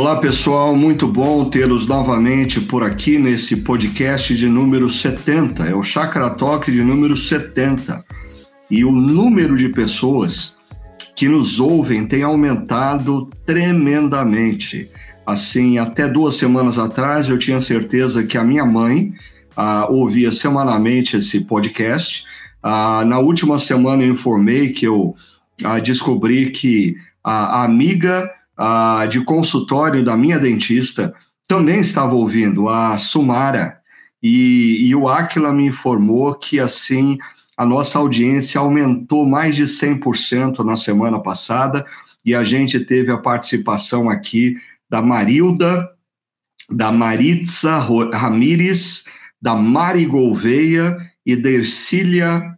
Olá pessoal, muito bom tê-los novamente por aqui nesse podcast de número 70. É o Chakra Talk de número 70. E o número de pessoas que nos ouvem tem aumentado tremendamente. Assim, até duas semanas atrás eu tinha certeza que a minha mãe ah, ouvia semanalmente esse podcast. Ah, na última semana eu informei que eu ah, descobri que a, a amiga de consultório da minha dentista também estava ouvindo, a Sumara, e, e o Aquila me informou que assim a nossa audiência aumentou mais de 100% na semana passada e a gente teve a participação aqui da Marilda, da Maritza Ramires, da Mari Gouveia e da Ercília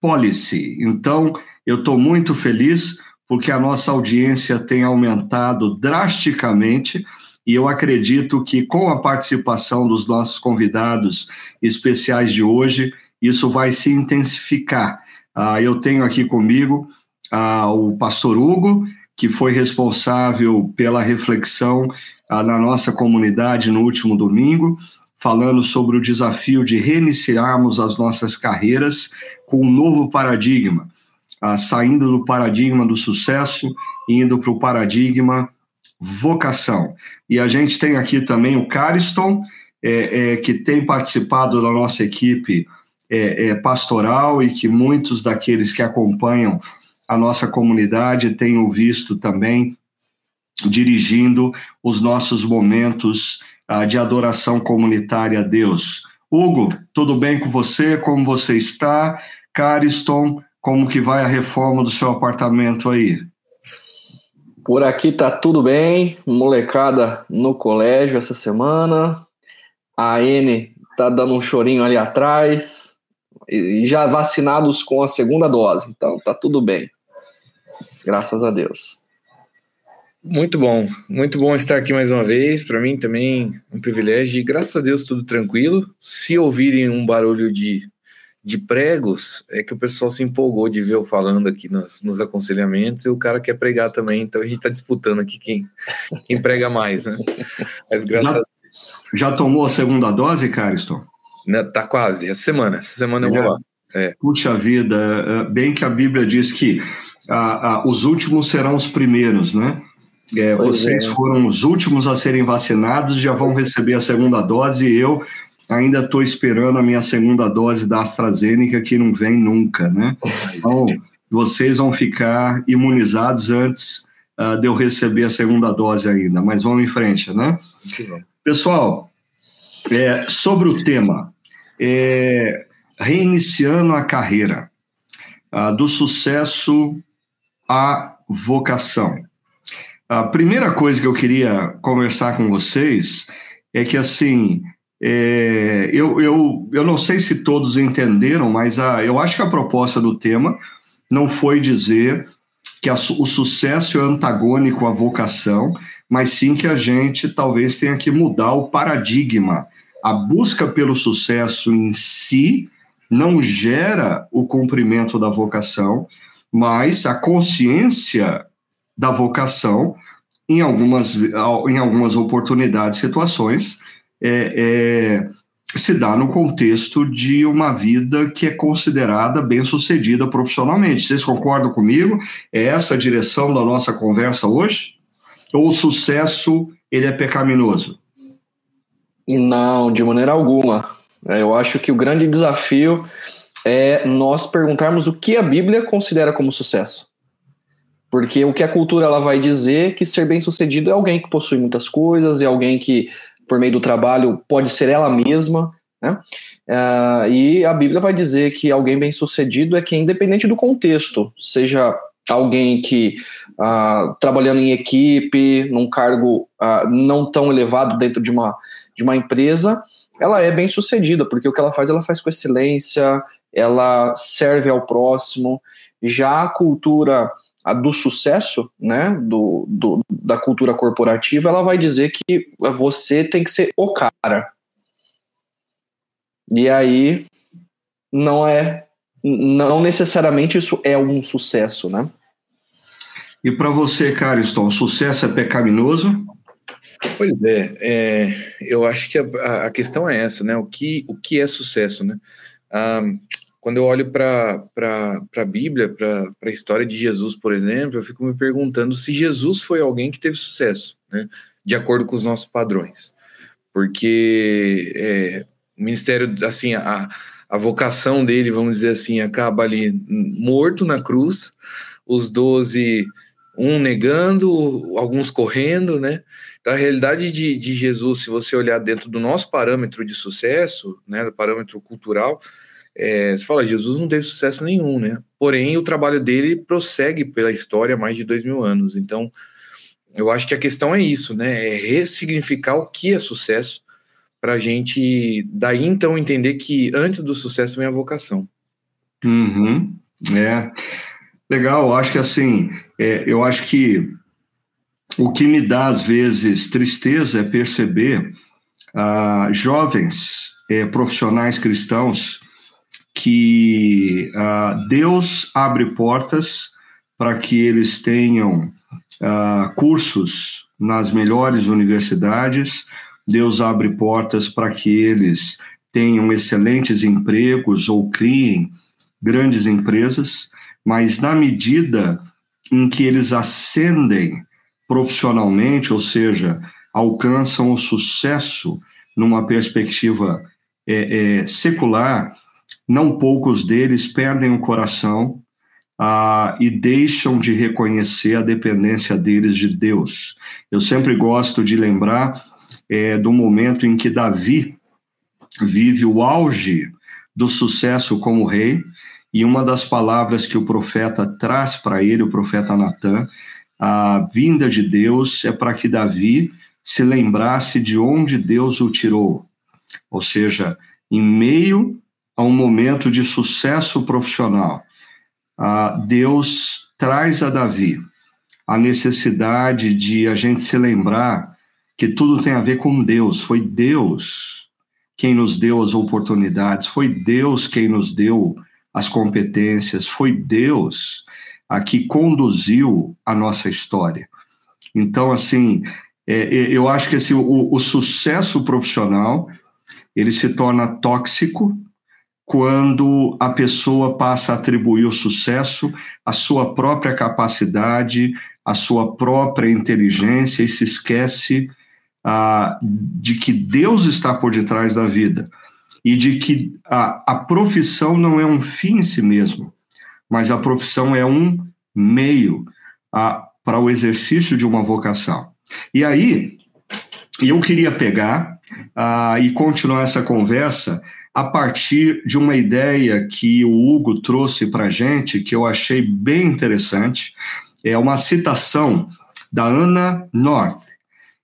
Policy. Então, eu estou muito feliz porque a nossa audiência tem aumentado drasticamente e eu acredito que com a participação dos nossos convidados especiais de hoje, isso vai se intensificar. Ah, eu tenho aqui comigo ah, o pastor Hugo, que foi responsável pela reflexão ah, na nossa comunidade no último domingo, falando sobre o desafio de reiniciarmos as nossas carreiras com um novo paradigma ah, saindo do paradigma do sucesso e indo para o paradigma vocação. E a gente tem aqui também o Cariston, é, é, que tem participado da nossa equipe é, é, pastoral e que muitos daqueles que acompanham a nossa comunidade têm o visto também dirigindo os nossos momentos ah, de adoração comunitária a Deus. Hugo, tudo bem com você? Como você está? Cariston, como que vai a reforma do seu apartamento aí? Por aqui tá tudo bem, molecada no colégio essa semana. A N tá dando um chorinho ali atrás e já vacinados com a segunda dose, então tá tudo bem. Graças a Deus. Muito bom, muito bom estar aqui mais uma vez. Para mim também um privilégio e graças a Deus tudo tranquilo. Se ouvirem um barulho de de pregos é que o pessoal se empolgou de ver eu falando aqui nos, nos aconselhamentos e o cara quer pregar também, então a gente está disputando aqui quem, quem prega mais, né? Mas graças já, já tomou a segunda dose, Cariston? Tá quase, essa semana, essa semana eu vou lá. É. Puxa vida, é, bem que a Bíblia diz que ah, ah, os últimos serão os primeiros, né? É, vocês é. foram os últimos a serem vacinados, já vão receber a segunda dose e eu ainda estou esperando a minha segunda dose da AstraZeneca, que não vem nunca, né? Então, vocês vão ficar imunizados antes uh, de eu receber a segunda dose ainda, mas vamos em frente, né? Pessoal, é, sobre o tema, é, reiniciando a carreira, uh, do sucesso à vocação. A primeira coisa que eu queria conversar com vocês é que, assim, é, eu, eu, eu não sei se todos entenderam, mas a, eu acho que a proposta do tema não foi dizer que a, o sucesso é antagônico à vocação, mas sim que a gente talvez tenha que mudar o paradigma. A busca pelo sucesso em si não gera o cumprimento da vocação, mas a consciência da vocação, em algumas, em algumas oportunidades, situações, é, é, se dá no contexto de uma vida que é considerada bem-sucedida profissionalmente. Vocês concordam comigo? É essa a direção da nossa conversa hoje? Ou o sucesso ele é pecaminoso? Não, de maneira alguma. É, eu acho que o grande desafio é nós perguntarmos o que a Bíblia considera como sucesso. Porque o que a cultura ela vai dizer que ser bem-sucedido é alguém que possui muitas coisas, é alguém que por meio do trabalho pode ser ela mesma, né? Uh, e a Bíblia vai dizer que alguém bem sucedido é quem, independente do contexto, seja alguém que uh, trabalhando em equipe, num cargo uh, não tão elevado dentro de uma, de uma empresa, ela é bem sucedida, porque o que ela faz, ela faz com excelência, ela serve ao próximo. Já a cultura a do sucesso, né, do, do, da cultura corporativa, ela vai dizer que você tem que ser o cara. E aí não é não necessariamente isso é um sucesso, né? E para você, Cariston, sucesso é pecaminoso? Pois é, é eu acho que a, a, questão é essa, né? O que, o que é sucesso, né? Ah, quando eu olho para a Bíblia, para a história de Jesus, por exemplo, eu fico me perguntando se Jesus foi alguém que teve sucesso, né? De acordo com os nossos padrões. Porque é, o ministério, assim, a, a vocação dele, vamos dizer assim, acaba ali morto na cruz, os doze, um negando, alguns correndo, né? Então, a realidade de, de Jesus, se você olhar dentro do nosso parâmetro de sucesso, né, do parâmetro cultural, é, você fala, Jesus não teve sucesso nenhum, né? Porém, o trabalho dele prossegue pela história há mais de dois mil anos. Então, eu acho que a questão é isso, né? É ressignificar o que é sucesso para a gente daí então entender que antes do sucesso vem a vocação. Uhum. É legal. Acho que assim, é, eu acho que o que me dá às vezes tristeza é perceber ah, jovens é, profissionais cristãos que ah, Deus abre portas para que eles tenham ah, cursos nas melhores universidades. Deus abre portas para que eles tenham excelentes empregos ou criem grandes empresas, mas na medida em que eles ascendem profissionalmente, ou seja, alcançam o sucesso numa perspectiva é, é, secular, não poucos deles perdem o coração ah, e deixam de reconhecer a dependência deles de Deus. Eu sempre gosto de lembrar é, do momento em que Davi vive o auge do sucesso como rei, e uma das palavras que o profeta traz para ele, o profeta Natan, a vinda de Deus é para que Davi se lembrasse de onde Deus o tirou. Ou seja, em meio a um momento de sucesso profissional, Deus traz a Davi a necessidade de a gente se lembrar que tudo tem a ver com Deus. Foi Deus quem nos deu as oportunidades, foi Deus quem nos deu as competências, foi Deus a que conduziu a nossa história. Então, assim, é, é eu acho que esse, o, o sucesso profissional ele se torna tóxico quando a pessoa passa a atribuir o sucesso à sua própria capacidade, à sua própria inteligência e se esquece ah, de que Deus está por detrás da vida e de que a, a profissão não é um fim em si mesmo, mas a profissão é um meio para o exercício de uma vocação. E aí, eu queria pegar ah, e continuar essa conversa a partir de uma ideia que o Hugo trouxe para a gente, que eu achei bem interessante. É uma citação da Anna North.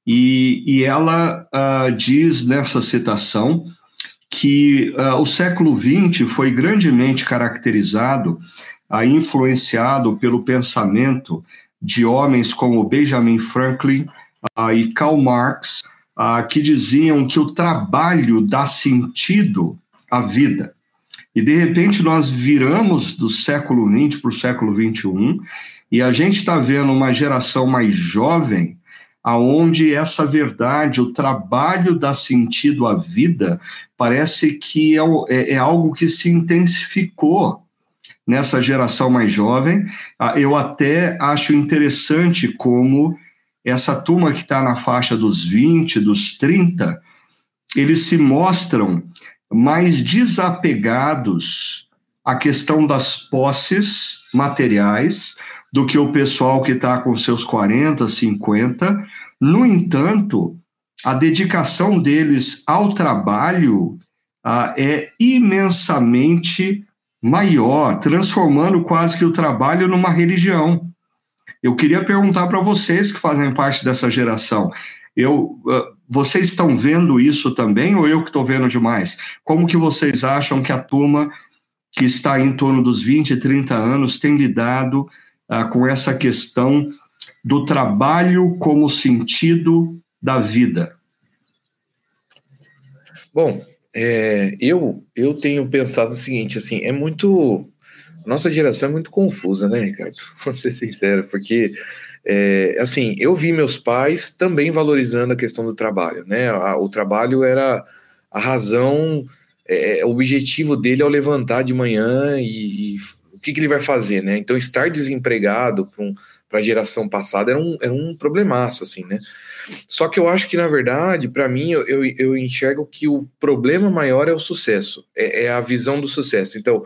E, e ela uh, diz nessa citação que uh, o século XX foi grandemente caracterizado, uh, influenciado pelo pensamento de homens como Benjamin Franklin e Karl Marx, que diziam que o trabalho dá sentido à vida. E de repente nós viramos do século XX para o século XXI e a gente está vendo uma geração mais jovem aonde essa verdade, o trabalho dá sentido à vida, parece que é, é, é algo que se intensificou nessa geração mais jovem. Ah, eu até acho interessante como essa turma que está na faixa dos 20, dos 30, eles se mostram mais desapegados à questão das posses materiais, do que o pessoal que está com seus 40, 50. No entanto, a dedicação deles ao trabalho ah, é imensamente maior, transformando quase que o trabalho numa religião. Eu queria perguntar para vocês que fazem parte dessa geração, eu, uh, vocês estão vendo isso também ou eu que estou vendo demais? Como que vocês acham que a turma que está em torno dos 20, 30 anos tem lidado ah, com essa questão do trabalho como sentido da vida? Bom, é, eu eu tenho pensado o seguinte, assim, é muito nossa geração é muito confusa, né, Ricardo? Vou ser sincero, porque É, assim, eu vi meus pais também valorizando a questão do trabalho, né? o trabalho era a razão, é, o objetivo dele ao levantar de manhã e, e o que, que, ele vai fazer, né? Então, estar desempregado para a geração passada era um, era um problemaço, assim, né? Só que eu acho que, na verdade, para mim, eu, eu, eu, enxergo que o problema maior é o sucesso, é, é a visão do sucesso. Então,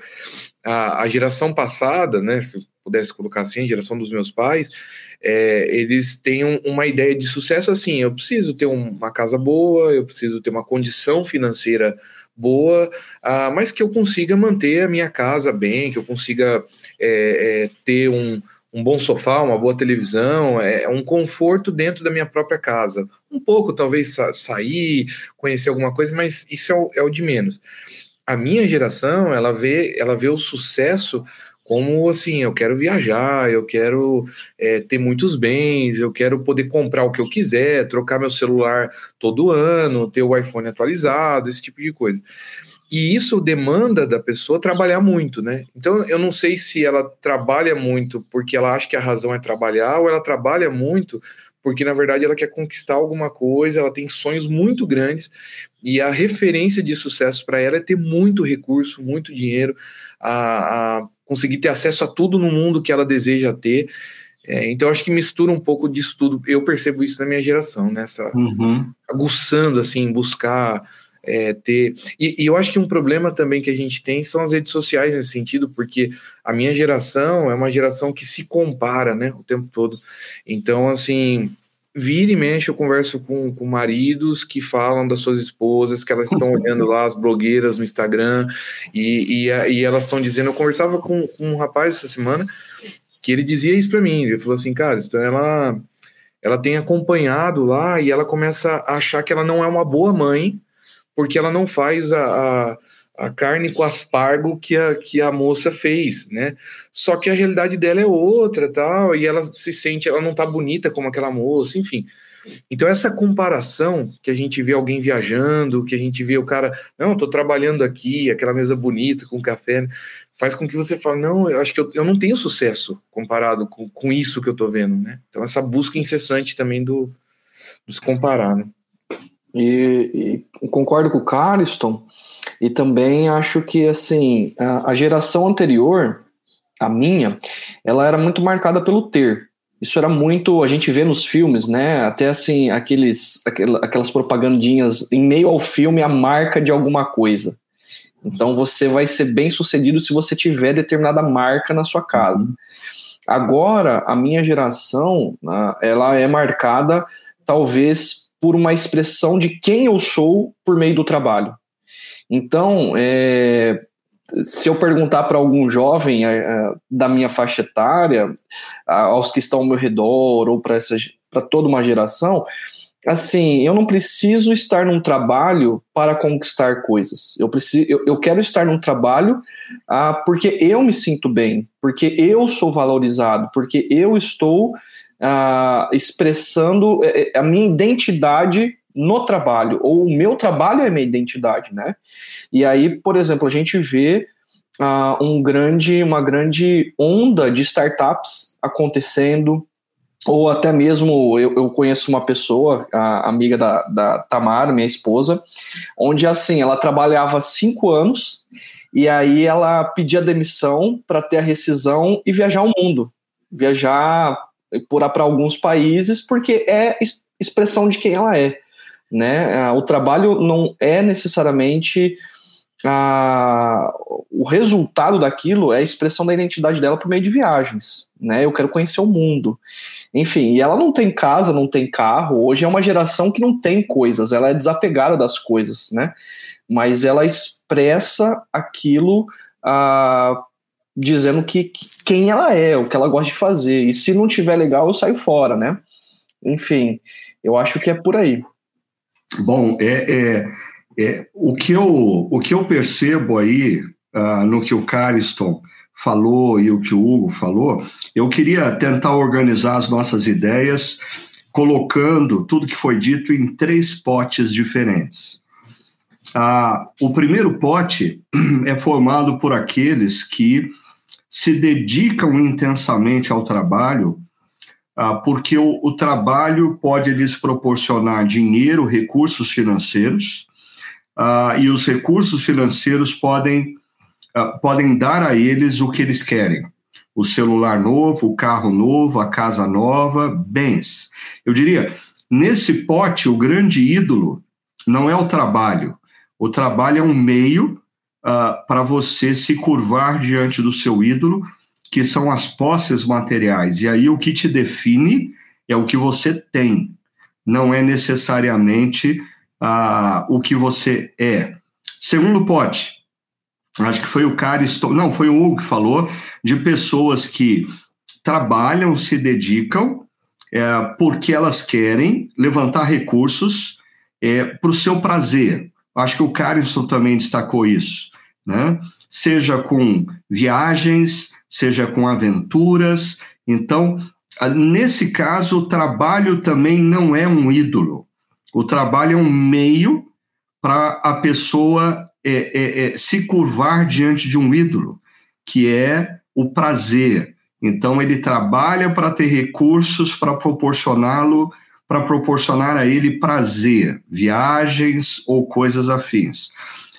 a, a, geração passada, né, se pudesse colocar assim, a geração dos meus pais, é, eles têm um, uma ideia de sucesso assim: eu preciso ter uma casa boa, eu preciso ter uma condição financeira boa, ah, mas que eu consiga manter a minha casa bem, que eu consiga é, é, ter um um bom sofá, uma boa televisão, é, é um conforto dentro da minha própria casa. Um pouco, talvez, sa sair, conhecer alguma coisa, mas isso é o, é o, de menos. A minha geração, ela vê, ela vê o sucesso como assim, eu quero viajar, eu quero é, ter muitos bens, eu quero poder comprar o que eu quiser, trocar meu celular todo ano, ter o iPhone atualizado, esse tipo de coisa. E isso demanda da pessoa trabalhar muito, né? Então eu não sei se ela trabalha muito porque ela acha que a razão é trabalhar, ou ela trabalha muito porque na verdade ela quer conquistar alguma coisa, ela tem sonhos muito grandes e a referência de sucesso para ela é ter muito recurso, muito dinheiro, a, a, conseguir ter acesso a tudo no mundo que ela deseja ter. É, então acho que mistura um pouco disso tudo. Eu percebo isso na minha geração, nessa uhum. aguçando assim, buscar é, ter. E, e, eu acho que um problema também que a gente tem são as redes sociais nesse sentido, porque a minha geração é uma geração que se compara, né, o tempo todo. Então, assim, vira e mexe, eu converso com, com maridos que falam das suas esposas, que elas estão olhando lá as blogueiras no Instagram, e, e, e elas estão dizendo. Eu conversava com, com um rapaz essa semana que ele dizia isso para mim. Ele falou assim, cara, então ela. Ela tem acompanhado lá e ela começa a achar que ela não é uma boa mãe porque ela não faz a, a, a, carne com aspargo que a, que a moça fez, né? Só que a realidade dela é outra, tal, e ela se sente, ela não tá bonita como aquela moça, enfim. Então essa comparação que a gente vê alguém viajando, que a gente vê o cara, não, tô trabalhando aqui, aquela mesa bonita com café, né? faz com que você fale, não, eu acho que eu, eu não tenho sucesso comparado com, com isso que eu tô vendo, né? Então essa busca incessante também do, do se comparar, né? E, e concordo com o Cariston, e também acho que assim a, a geração anterior, a minha, ela era muito marcada pelo ter. Isso era muito, a gente vê nos filmes, né? Até assim, aqueles, aquelas propagandinhas em meio ao filme, a marca de alguma coisa. Então você vai ser bem sucedido se você tiver determinada marca na sua casa. Agora, a minha geração, né, ela é marcada talvez por uma expressão de quem eu sou por meio do trabalho. Então, é, se eu perguntar para algum jovem é, da minha faixa etária, aos que estão ao meu redor, ou para toda uma geração, assim, eu não preciso estar num trabalho para conquistar coisas. Eu, preciso, eu, eu quero estar num trabalho ah, porque eu me sinto bem, porque eu sou valorizado, porque eu estou uh, expressando é, é, a minha identidade no trabalho, ou o meu trabalho é minha identidade, né? E aí, por exemplo, a gente vê uh, um grande, uma grande onda de startups acontecendo, ou até mesmo eu, eu conheço uma pessoa, a amiga da, da Tamara, minha esposa, onde assim, ela trabalhava cinco anos e aí ela pedia demissão para ter a rescisão e viajar o mundo. Viajar para alguns países, porque é expressão de quem ela é. Né? Ah, o trabalho não é necessariamente a, o resultado daquilo é a expressão da identidade dela por meio de viagens. Né? Eu quero conhecer o mundo. Enfim, e ela não tem casa, não tem carro. Hoje é uma geração que não tem coisas, ela é desapegada das coisas, né? Mas ela expressa aquilo uh, dizendo que, quem ela é, o que ela gosta de fazer. E se não tiver legal, eu saio fora, né? Enfim, eu acho que é por aí. Bom, é, é, é o, que eu, o que eu percebo aí uh, no que o Cariston falou e o que o Hugo falou, eu queria tentar organizar as nossas ideias colocando tudo que foi dito em três potes diferentes. Ah, o primeiro pote é formado por aqueles que se dedicam intensamente ao trabalho porque o, o, trabalho pode lhes proporcionar dinheiro, recursos financeiros, ah, e os recursos financeiros podem, ah, podem dar a eles o que eles querem. O celular novo, o carro novo, a casa nova, bens. Eu diria, nesse pote, o grande ídolo não é o trabalho. O trabalho é um meio para você se curvar diante do seu ídolo que são as posses materiais. E aí o que te define é o que você tem, não é necessariamente ah, o que você é. Segundo pote, acho que foi o cara, não, foi o Hugo que falou, de pessoas que trabalham, se dedicam, é, porque elas querem levantar recursos é, para o seu prazer. Acho que o Cariston também destacou isso, né? Seja com viagens, seja com aventuras. Então, nesse caso, o trabalho também não é um ídolo. O trabalho é um meio para a pessoa é, é, é, se curvar diante de um ídolo, que é o prazer. Então, ele trabalha para ter recursos para proporcioná-lo, para proporcionar a ele prazer, viagens ou coisas afins.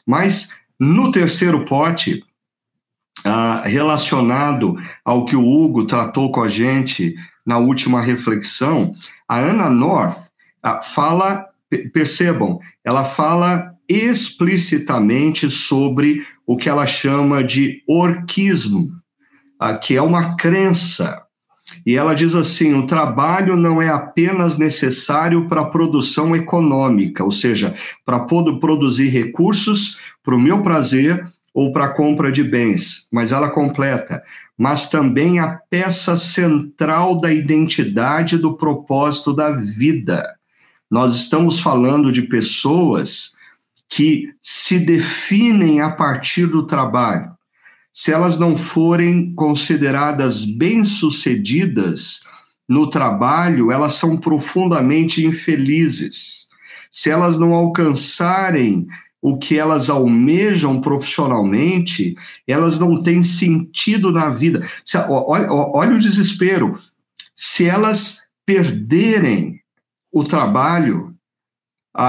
Mas no terceiro pote, ah, relacionado ao que o Hugo tratou com a gente na última reflexão, a Ana North ah, fala, percebam, ela fala explicitamente sobre o que ela chama de orquismo, ah, que é uma crença. E ela diz assim: o trabalho não é apenas necessário para a produção econômica, ou seja, para produzir recursos para o meu prazer ou para compra de bens, mas ela completa, mas também a peça central da identidade do propósito da vida. Nós estamos falando de pessoas que se definem a partir do trabalho. Se elas não forem consideradas bem-sucedidas no trabalho, elas são profundamente infelizes. Se elas não alcançarem o que elas almejam profissionalmente, elas não têm sentido na vida. Se, olha, olha o desespero. Se elas perderem o trabalho,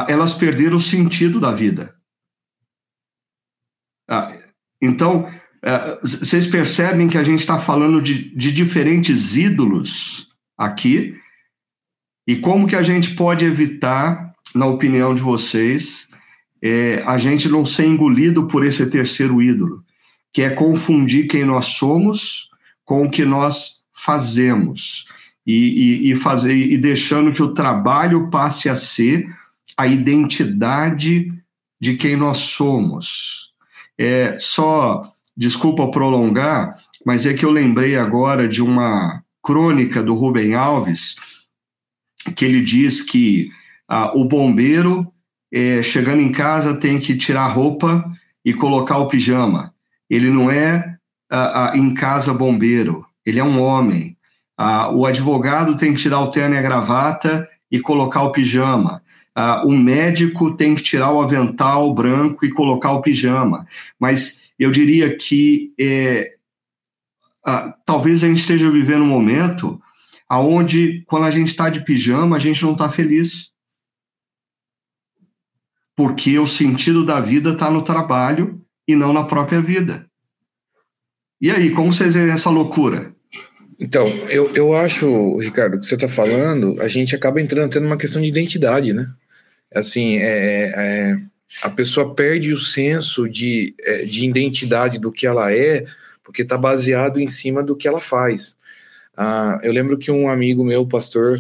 elas perderam o sentido da vida. Então, é, vocês percebem que a gente está falando de, de diferentes ídolos aqui, e como que a gente pode evitar, na opinião de vocês, é, a gente não ser engolido por esse terceiro ídolo, que é confundir quem nós somos com o que nós fazemos e, e, e fazer e deixando que o trabalho passe a ser a identidade de quem nós somos. É, só, desculpa prolongar, mas é que eu lembrei agora de uma crônica do Rubem Alves, que ele diz que ah, o bombeiro é, chegando em casa tem que tirar a roupa e colocar o pijama. Ele não é em casa bombeiro, ele é um homem. o advogado tem que tirar o terno e a gravata e colocar o pijama. o médico tem que tirar o avental branco e colocar o pijama. Mas eu diria que é, talvez a gente esteja vivendo um momento aonde quando a gente está de pijama a gente não está feliz porque o sentido da vida está no trabalho e não na própria vida. E aí, como vocês veem essa loucura? Então, eu, eu acho, Ricardo, que você está falando, a gente acaba entrando tendo uma questão de identidade, né? Assim, é, é, é, a pessoa perde o senso de, é, de identidade do que ela é, porque está baseado em cima do que ela faz. Ah, eu lembro que um amigo meu, pastor,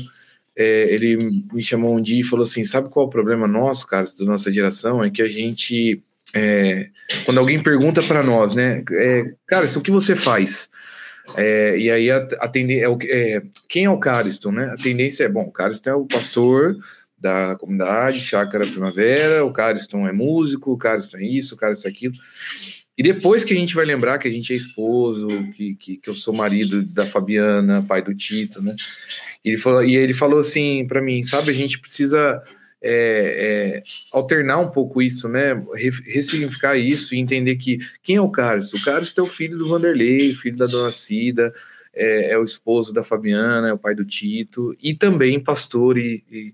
é, ele me chamou um dia e falou assim: sabe qual é o problema nosso, cara, da nossa geração? É que a gente. É, quando alguém pergunta para nós, né, é, cara, o que você faz? É, e aí a, a tendência é, é, quem é o Cariston, né? A tendência é bom, o Cariston é o pastor da comunidade Chácara Primavera, o Cariston é músico, o Cariston é isso, o Cariston é aquilo. E depois que a gente vai lembrar que a gente é esposo, que, que, que eu sou marido da Fabiana, pai do Tito, né? Ele falou, e ele falou assim para mim, sabe, a gente precisa é, é, alternar um pouco isso, né? Ressignificar isso e entender que quem é o Carlos? O Carlos é o filho do Vanderlei, filho da Dona Cida, é, é, o esposo da Fabiana, é o pai do Tito, e também pastor e, e,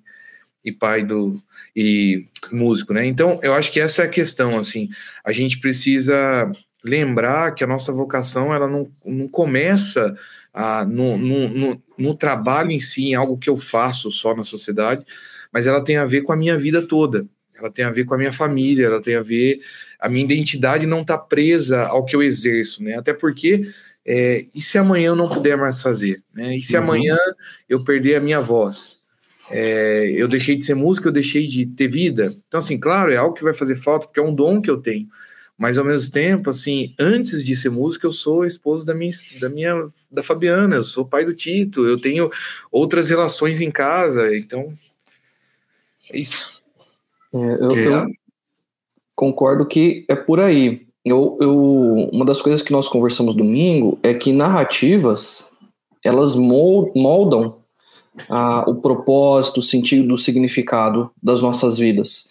e pai do e músico, né? Então, eu acho que essa é a questão, assim, a gente precisa lembrar que a nossa vocação, ela não, não começa a, no, no, no, no trabalho em si, em algo que eu faço só na sociedade, mas ela tem a ver com a minha vida toda, ela tem a ver com a minha família, ela tem a ver, a minha identidade não está presa ao que eu exerço, né? Até porque é, e se amanhã eu não puder mais fazer? Né? E se uhum. amanhã eu perder a minha voz? É, eu deixei de ser músico, eu deixei de ter vida. Então, assim, claro, é algo que vai fazer falta, porque é um dom que eu tenho. Mas ao mesmo tempo, assim, antes de ser músico, eu sou esposo da minha, da minha, da Fabiana, eu sou pai do Tito, eu tenho outras relações em casa, então é isso. É, eu, é. eu concordo que é por aí. Eu, eu, uma das coisas que nós conversamos domingo é que narrativas elas moldam o propósito, o sentido, o significado das nossas vidas.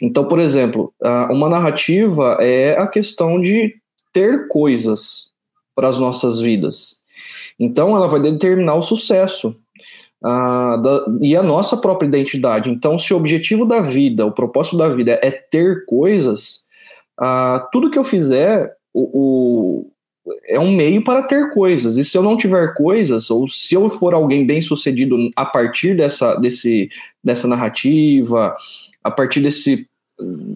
Então, por exemplo, uma narrativa é a questão de ter coisas para as nossas vidas. Então, ela vai determinar o sucesso da, e a nossa própria identidade. Então, se o objetivo da vida, o propósito da vida é ter coisas, tudo que eu fizer o, é um meio para ter coisas. E se eu não tiver coisas, ou se eu for alguém bem sucedido a partir dessa, desse, dessa narrativa, a partir desse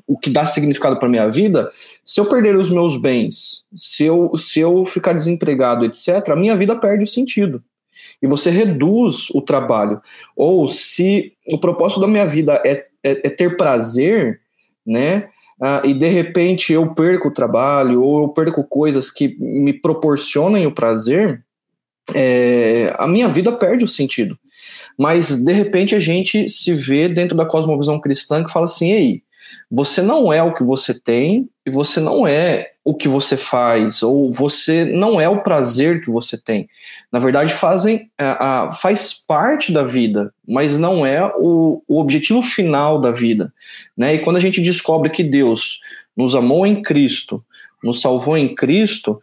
o que dá significado para minha vida, se eu perder os meus bens, se eu, se eu ficar desempregado, etc., a minha vida perde o sentido. E você reduz o trabalho. Ou se o propósito da minha vida é, é, é ter prazer, né? Ah, e de repente eu perco o trabalho ou eu perco coisas que me proporcionem o prazer, é, a minha vida perde o sentido. Mas de repente a gente se vê dentro da cosmovisão cristã que fala assim: ei, você não é o que você tem e você não é o que você faz, ou você não é o prazer que você tem. Na verdade, fazem, a, a, faz parte da vida, mas não é o, o objetivo final da vida. Né? E quando a gente descobre que Deus nos amou em Cristo, nos salvou em Cristo,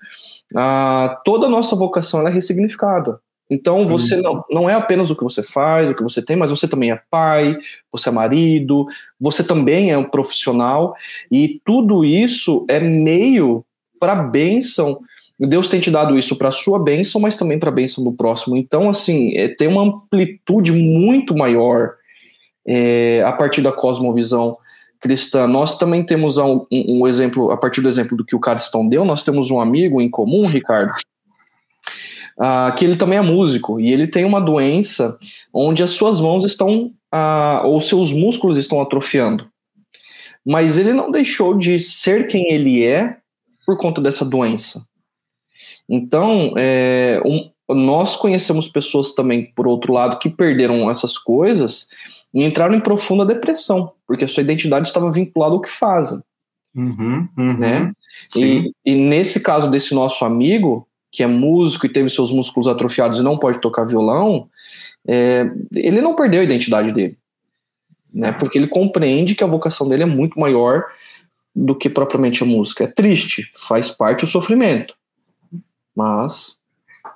toda a nossa vocação é ressignificada. Então você uhum. não, não é apenas o que você faz, o que você tem, mas você também é pai, você é marido, você também é um profissional, e tudo isso é meio para a bênção. Deus tem te dado isso para a sua bênção, mas também para a bênção do próximo. Então, assim, é, tem uma amplitude muito maior é, a partir da cosmovisão cristã. Nós também temos um, um, exemplo, a partir do exemplo do que o Cariston deu, nós temos um amigo em comum, Ricardo, uh, que ele também é músico e ele tem uma doença onde as suas mãos estão, uh, ou seus músculos estão atrofiando. Mas ele não deixou de ser quem ele é por conta dessa doença. Então, é, um, nós conhecemos pessoas também, por outro lado, que perderam essas coisas e entraram em profunda depressão, porque a sua identidade estava vinculada ao que fazem. Uhum, uhum, né? E, e, nesse caso desse nosso amigo, que é músico e teve seus músculos atrofiados e não pode tocar violão, é, ele não perdeu a identidade dele. Né, porque ele compreende que a vocação dele é muito maior do que propriamente a música. É triste, faz parte do sofrimento. Mas.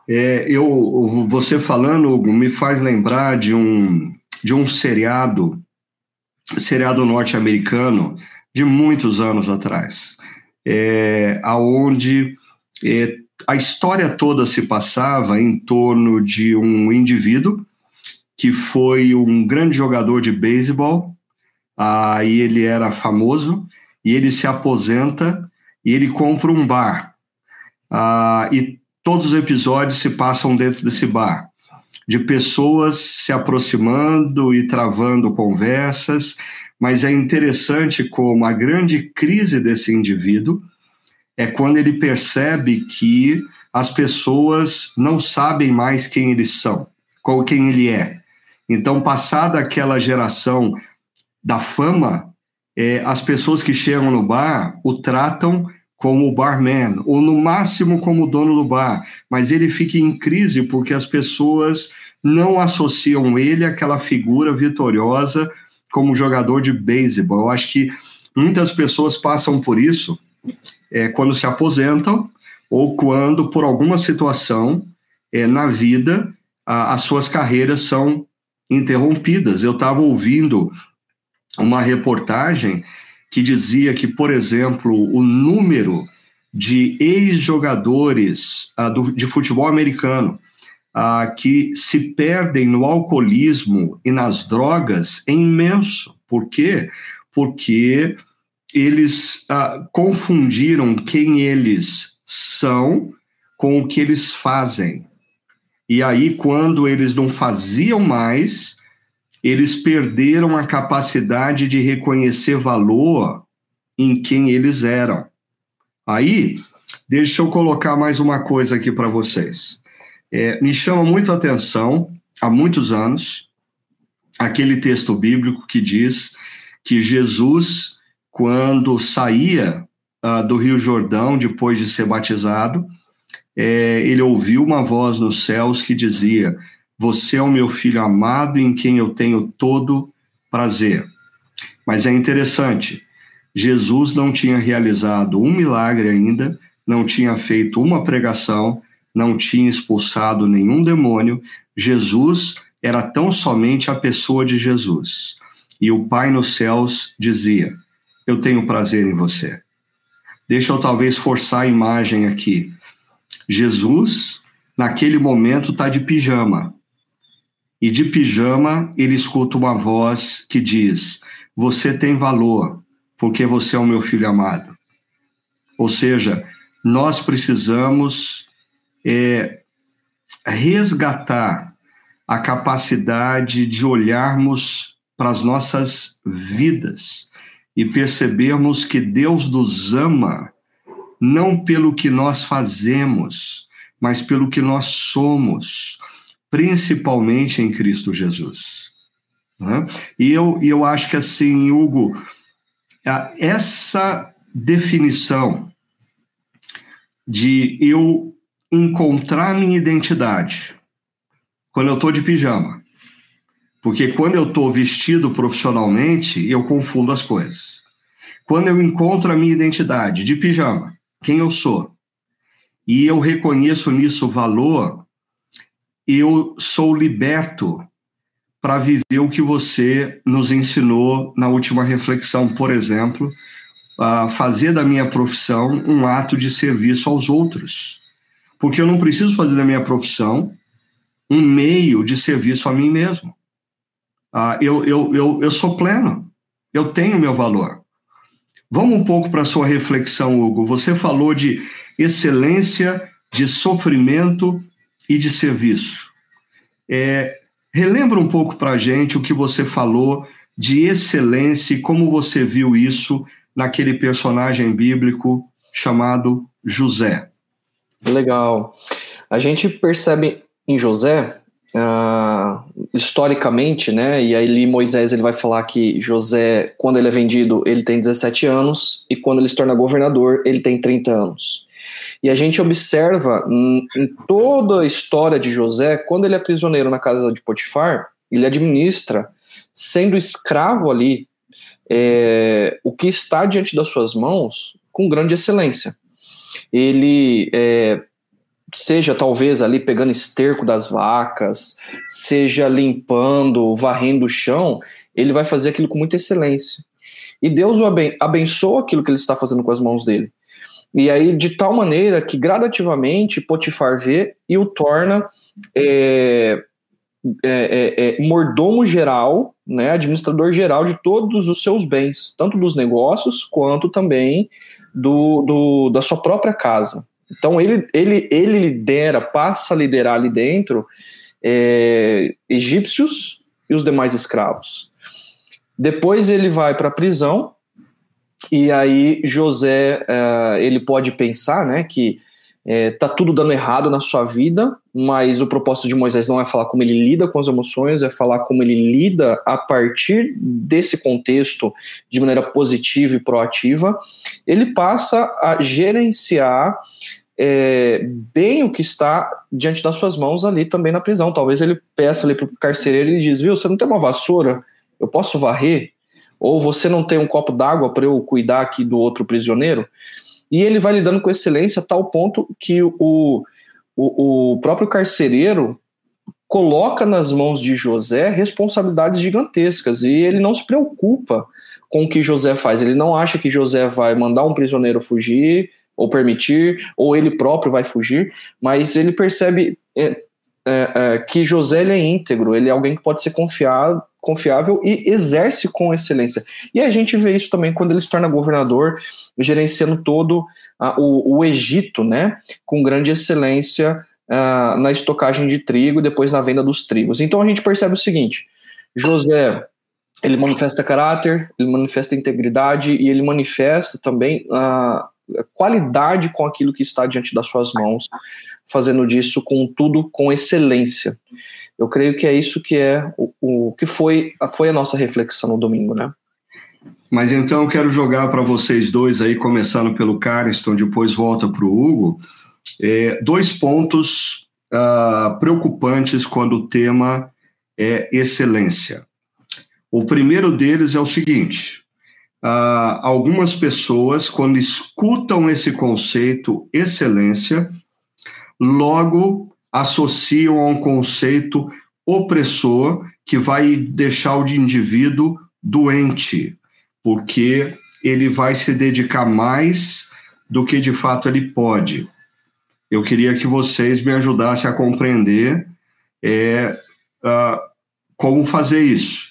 É, eu, você falando, Hugo, me faz lembrar de um, de um seriado, seriado norte-americano, de muitos anos atrás, é, aonde é, a história toda se passava em torno de um indivíduo que foi um grande jogador de beisebol, aí ele era famoso, e ele se aposenta e ele compra um bar. Ah, e todos os episódios se passam dentro desse bar, de pessoas se aproximando e travando conversas, mas é interessante como a grande crise desse indivíduo é quando ele percebe que as pessoas não sabem mais quem eles são, qual quem ele é. Então, passada aquela geração da fama, é, as pessoas que chegam no bar o tratam como o barman, ou no máximo como o dono do bar, mas ele fica em crise porque as pessoas não associam ele àquela figura vitoriosa como jogador de beisebol. Eu acho que muitas pessoas passam por isso é, quando se aposentam ou quando, por alguma situação, é, na vida a, as suas carreiras são interrompidas. Eu estava ouvindo uma reportagem que dizia que, por exemplo, o número de ex-jogadores uh, de futebol americano uh, que se perdem no alcoolismo e nas drogas é imenso. Por quê? Porque eles uh, confundiram quem eles são com o que eles fazem. E aí, quando eles não faziam mais, eles perderam a capacidade de reconhecer valor em quem eles eram. Aí, deixa eu colocar mais uma coisa aqui para vocês. É, me chama muito a atenção, há muitos anos, aquele texto bíblico que diz que Jesus, quando saía uh, do Rio Jordão, depois de ser batizado, é, ele ouviu uma voz nos céus que dizia: Você é o meu filho amado em quem eu tenho todo prazer. Mas é interessante, Jesus não tinha realizado um milagre ainda, não tinha feito uma pregação, não tinha expulsado nenhum demônio. Jesus era tão somente a pessoa de Jesus. E o Pai nos céus dizia: Eu tenho prazer em você. Deixa eu talvez forçar a imagem aqui. Jesus, naquele momento, está de pijama. E de pijama, ele escuta uma voz que diz: Você tem valor, porque você é o meu filho amado. Ou seja, nós precisamos é, resgatar a capacidade de olharmos para as nossas vidas e percebermos que Deus nos ama não pelo que nós fazemos, mas pelo que nós somos, principalmente em Cristo Jesus. Né? E eu, eu acho que assim, Hugo, essa definição de eu encontrar minha identidade quando eu estou de pijama. Porque quando eu estou vestido profissionalmente, eu confundo as coisas. Quando eu encontro a minha identidade de pijama, quem eu sou, e eu reconheço nisso valor, eu sou liberto para viver o que você nos ensinou na última reflexão, por exemplo, a fazer da minha profissão um ato de serviço aos outros. Porque eu não preciso fazer da minha profissão um meio de serviço a mim mesmo. Ah, eu, eu, eu, eu sou pleno, eu tenho meu valor. Vamos um pouco para a sua reflexão, Hugo. Você falou de excelência, de sofrimento e de serviço. É, relembra um pouco para a gente o que você falou de excelência e como você viu isso naquele personagem bíblico chamado José. Legal. A gente percebe em José Uh, historicamente, né? E aí Moisés ele vai falar que José, quando ele é vendido, ele tem 17 anos e quando ele se torna governador, ele tem 30 anos. E a gente observa em, toda a história de José, quando ele é prisioneiro na casa de Potifar, ele administra, sendo escravo ali, é, o que está diante das suas mãos com grande excelência. Ele é, seja talvez ali pegando esterco das vacas, seja limpando, varrendo o chão, ele vai fazer aquilo com muita excelência. E Deus o abençoa aquilo que ele está fazendo com as mãos dele. E aí, de tal maneira que gradativamente Potifar vê e o torna é, é, é, é, mordomo geral, né, administrador geral de todos os seus bens, tanto dos negócios quanto também do, do da sua própria casa. Então ele, ele, ele lidera, passa a liderar ali dentro é, egípcios e os demais escravos. Depois ele vai para a prisão e aí José é, ele pode pensar, né, que é, tá tudo dando errado na sua vida, mas o propósito de Moisés não é falar como ele lida com as emoções, é falar como ele lida a partir desse contexto de maneira positiva e proativa. Ele passa a gerenciar é, bem o que está diante das suas mãos ali também na prisão. Talvez ele peça ali para o carcereiro e diz, viu, você não tem uma vassoura? Eu posso varrer? Ou você não tem um copo d'água para eu cuidar aqui do outro prisioneiro? E ele vai lidando com excelência a tal ponto que o, o, o próprio carcereiro coloca nas mãos de José responsabilidades gigantescas e ele não se preocupa com o que José faz. Ele não acha que José vai mandar um prisioneiro fugir ou permitir, ou ele próprio vai fugir, mas ele percebe é, é, é, que José é íntegro, ele é alguém que pode ser confiado, confiável e exerce com excelência. E a gente vê isso também quando ele se torna governador, gerenciando todo o, o, Egito, né, com grande excelência na estocagem de trigo e depois na venda dos trigos. Então a gente percebe o seguinte: José ele manifesta caráter, ele manifesta integridade e ele manifesta também a qualidade com aquilo que está diante das suas mãos, fazendo disso com tudo com excelência. Eu creio que é isso que é o, o que foi, foi a nossa reflexão no domingo, né? Mas então eu quero jogar para vocês dois aí, começando pelo Cariston, depois volta para o Hugo, é, dois pontos uh, preocupantes quando o tema é excelência. O primeiro deles é o seguinte: uh, algumas pessoas, quando escutam esse conceito excelência, logo associam a um conceito opressor que vai deixar o indivíduo doente, porque ele vai se dedicar mais do que de fato ele pode. Eu queria que vocês me ajudassem a compreender é, uh, como fazer isso.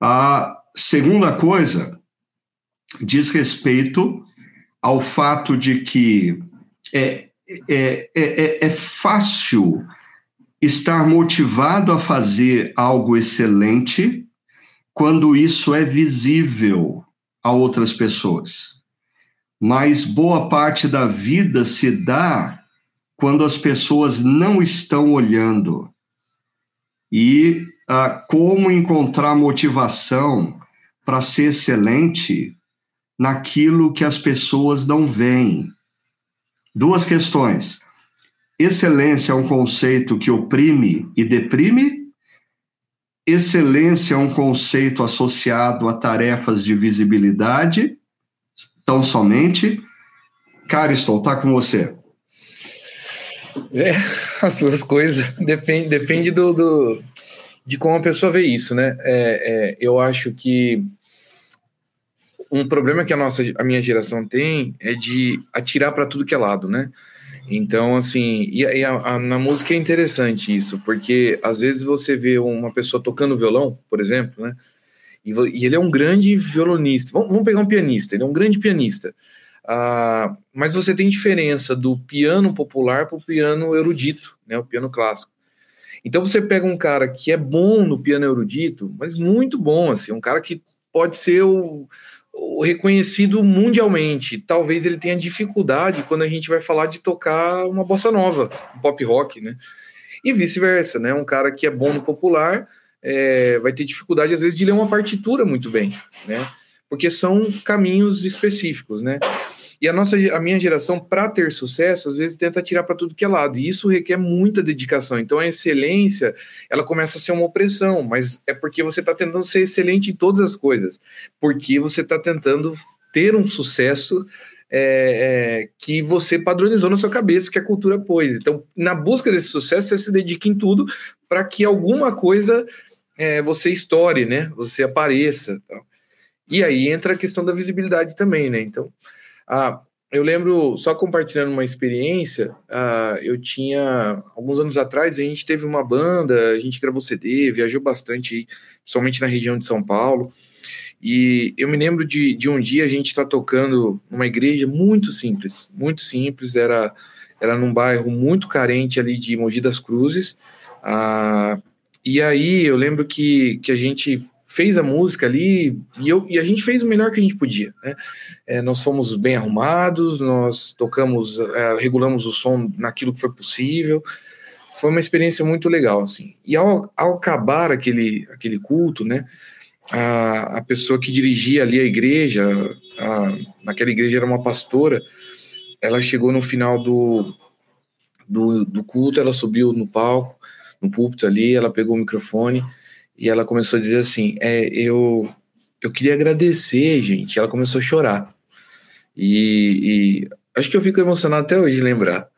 A segunda coisa diz respeito ao fato de que é, é, é, é fácil estar motivado a fazer algo excelente quando isso é visível a outras pessoas. Mas boa parte da vida se dá quando as pessoas não estão olhando. E ah, como encontrar motivação para ser excelente naquilo que as pessoas não veem. Duas questões. Excelência é um conceito que oprime e deprime? Excelência é um conceito associado a tarefas de visibilidade, tão somente? Cariston, está com você. É, as duas coisas. Depende, depende do, do, de como a pessoa vê isso, né? É, é, eu acho que um problema que a nossa, a minha geração tem é de atirar para tudo que é lado, né? Então, assim, e, e a, a, na música é interessante isso, porque às vezes você vê uma pessoa tocando violão, por exemplo, né? E, e ele é um grande violonista. Vamos, vamos, pegar um pianista, ele é um grande pianista. Ah, mas você tem diferença do piano popular para o piano erudito, né? O piano clássico. Então você pega um cara que é bom no piano erudito, mas muito bom, assim, um cara que pode ser o, reconhecido mundialmente. Talvez ele tenha dificuldade quando a gente vai falar de tocar uma bossa nova, um pop rock, né? E vice-versa, né? Um cara que é bom no popular é, vai ter dificuldade às vezes de ler uma partitura muito bem, né? Porque são caminhos específicos, né? E a nossa, a minha geração, para ter sucesso, às vezes tenta tirar para tudo que é lado. E isso requer muita dedicação. Então a excelência, ela começa a ser uma opressão, mas é porque você está tentando ser excelente em todas as coisas. Porque você está tentando ter um sucesso é, é, que você padronizou na sua cabeça, que a cultura pôs. Então, na busca desse sucesso, você se dedica em tudo para que alguma coisa é, você estoure, né? Você apareça. E aí entra a questão da visibilidade também, né? Então, ah, eu lembro, só compartilhando uma experiência, ah, eu tinha, alguns anos atrás, a gente teve uma banda, a gente gravou CD, viajou bastante, principalmente na região de São Paulo, e eu me lembro de, de um dia a gente estar tá tocando numa igreja muito simples, muito simples, era, era num bairro muito carente ali de Mogi das Cruzes, ah, e aí eu lembro que, que a gente fez a música ali e, eu, e a gente fez o melhor que a gente podia. Né? É, nós fomos bem arrumados, nós tocamos, é, regulamos o som naquilo que foi possível. Foi uma experiência muito legal, assim. E ao, ao acabar aquele, aquele culto, né, a, a pessoa que dirigia ali a igreja, a, naquela igreja era uma pastora, ela chegou no final do, do, do culto, ela subiu no palco, no púlpito ali, ela pegou o microfone e ela começou a dizer assim: é, eu, eu queria agradecer, gente. Ela começou a chorar. E, e, acho que eu fico emocionado até hoje de lembrar.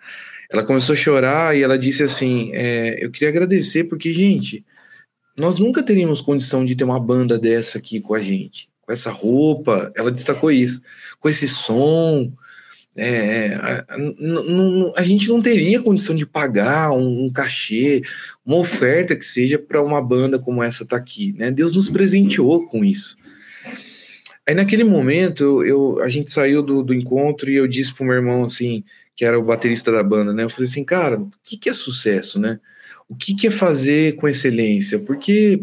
ela começou a chorar e ela disse assim: é, Eu queria agradecer porque, gente, nós nunca teríamos condição de ter uma banda dessa aqui com a gente, com essa roupa. Ela destacou isso, com esse som. É, a, a, a, gente não teria condição de pagar um, um cachê, uma oferta que seja para uma banda como essa tá aqui, né? Deus nos presenteou com isso. Aí naquele momento eu, a gente saiu do, do encontro e eu disse pro meu irmão assim, que era o baterista da banda, né? Eu falei assim, cara, o que, que é sucesso, né? O que, que é fazer com excelência? Porque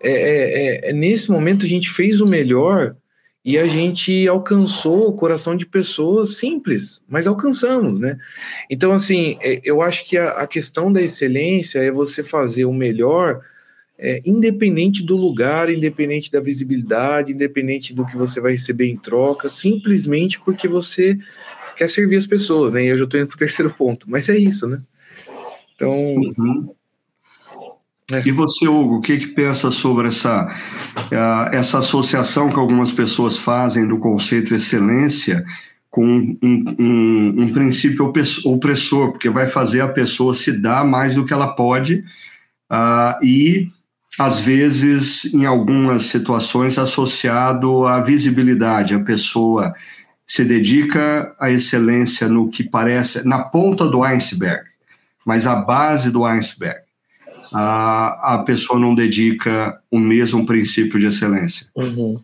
é, é, é, é, nesse momento a gente fez o melhor e a gente alcançou o coração de pessoas simples, mas alcançamos, né? Então, assim, é, eu acho que a, questão da excelência é você fazer o melhor, é, independente do lugar, independente da visibilidade, independente do que você vai receber em troca, simplesmente porque você quer servir as pessoas, né? E eu já estou indo para o terceiro ponto, mas é isso, né? Então. Uhum. É. E você, Hugo, o que, que pensa sobre essa, essa associação que algumas pessoas fazem do conceito excelência com um, um, um, princípio opressor, porque vai fazer a pessoa se dar mais do que ela pode uh, e, às vezes, em algumas situações, associado à visibilidade. A pessoa se dedica à excelência no que parece, na ponta do iceberg, mas a base do iceberg a, a pessoa não dedica o mesmo princípio de excelência. Uhum.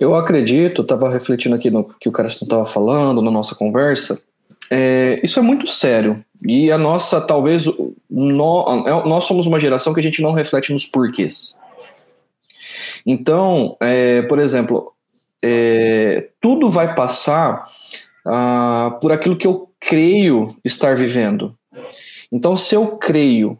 Eu acredito, estava refletindo aqui no que o cara estava falando, na nossa conversa, é, isso é muito sério. E a nossa, talvez, é, nós somos uma geração que a gente não reflete nos porquês. Então, é, por exemplo, é, tudo vai passar ah, por aquilo que eu creio estar vivendo. Então, se eu creio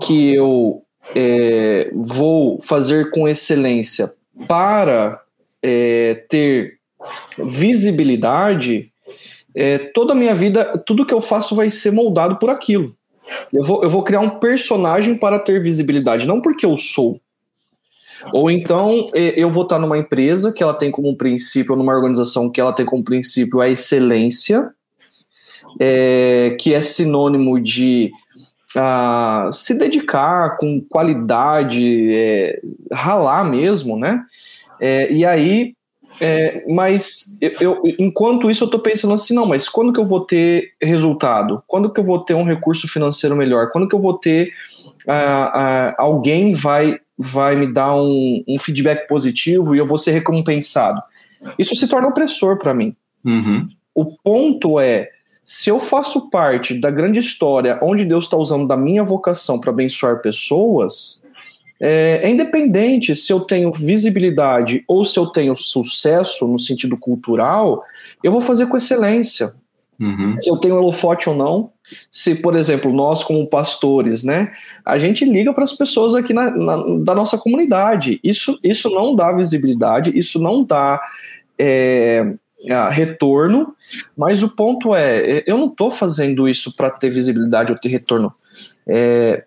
que eu é, vou fazer com excelência para é, ter visibilidade, é, toda a minha vida, tudo que eu faço vai ser moldado por aquilo. Eu vou, eu vou criar um personagem para ter visibilidade, não porque eu sou. Ou então é, eu vou estar numa empresa que ela tem como princípio, numa organização que ela tem como princípio a excelência, é, que é sinônimo de a se dedicar com qualidade, é, ralar mesmo, né? É, e aí, é, mas eu, eu, enquanto isso eu estou pensando assim, não, mas quando que eu vou ter resultado? Quando que eu vou ter um recurso financeiro melhor? Quando que eu vou ter alguém vai vai me dar um, um, feedback positivo e eu vou ser recompensado? Isso se torna opressor para mim. Uhum. O ponto é se eu faço parte da grande história onde Deus está usando da minha vocação para abençoar pessoas, é, é, independente se eu tenho visibilidade ou se eu tenho sucesso no sentido cultural, eu vou fazer com excelência. Uhum. Se eu tenho holofote ou não, se, por exemplo, nós como pastores, né, a gente liga para as pessoas aqui na, na, da nossa comunidade. Isso, isso não dá visibilidade, isso não dá é, ah, retorno, mas o ponto é, eu não estou fazendo isso para ter visibilidade ou ter retorno. É,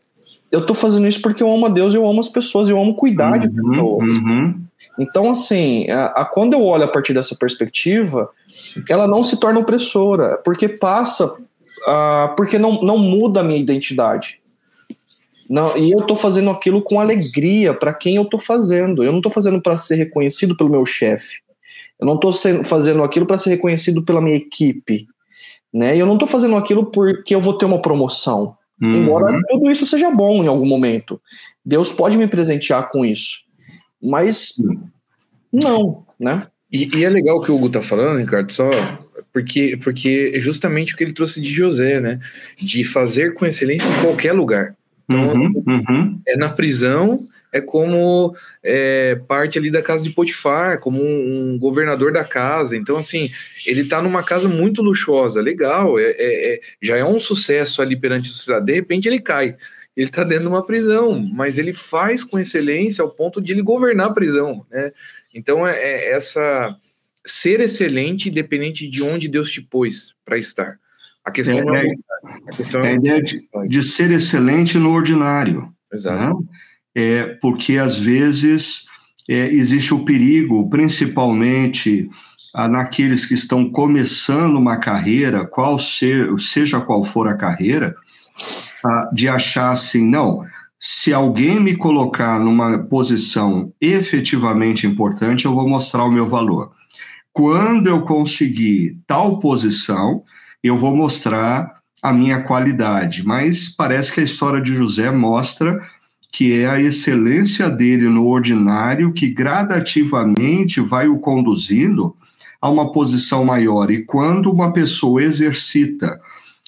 eu estou fazendo isso porque eu amo a Deus, eu amo as pessoas, eu amo cuidar uhum, de pessoas. Uhum. Então, assim, a, a, quando eu olho a partir dessa perspectiva, ela não se torna opressora, porque passa, uh, porque não, não muda a minha identidade. Não, e eu estou fazendo aquilo com alegria para quem eu estou fazendo. Eu não estou fazendo para ser reconhecido pelo meu chefe. Eu não estou fazendo aquilo para ser reconhecido pela minha equipe. Né? E eu não estou fazendo aquilo porque eu vou ter uma promoção. Uhum. Embora tudo isso seja bom em algum momento. Deus pode me presentear com isso. Mas não, né? E, e é legal o que o Hugo tá falando, Ricardo, só porque, porque é justamente o que ele trouxe de José, né? De fazer com excelência em qualquer lugar. Então, uhum, uhum. é na prisão, é como é, parte ali da casa de Potifar, como um, um, governador da casa. Então, assim, ele está numa casa muito luxuosa, legal, é, é, é, já é um sucesso ali perante a sociedade. De repente ele cai, ele está dentro de uma prisão, mas ele faz com excelência ao ponto de ele governar a prisão, né? Então, é, é essa ser excelente, independente de onde Deus te pôs para estar. A questão é, é, a, questão é a ideia de, de, ser excelente no ordinário. Exato. Né? É, porque às vezes é, existe o perigo, principalmente ah, naqueles que estão começando uma carreira, qual ser, seja qual for a carreira, ah, de achar assim, não, se alguém me colocar numa posição efetivamente importante, eu vou mostrar o meu valor. Quando eu conseguir tal posição, eu vou mostrar a minha qualidade. Mas parece que a história de José mostra que é a excelência dele no ordinário que gradativamente vai o conduzindo a uma posição maior. E quando uma pessoa exercita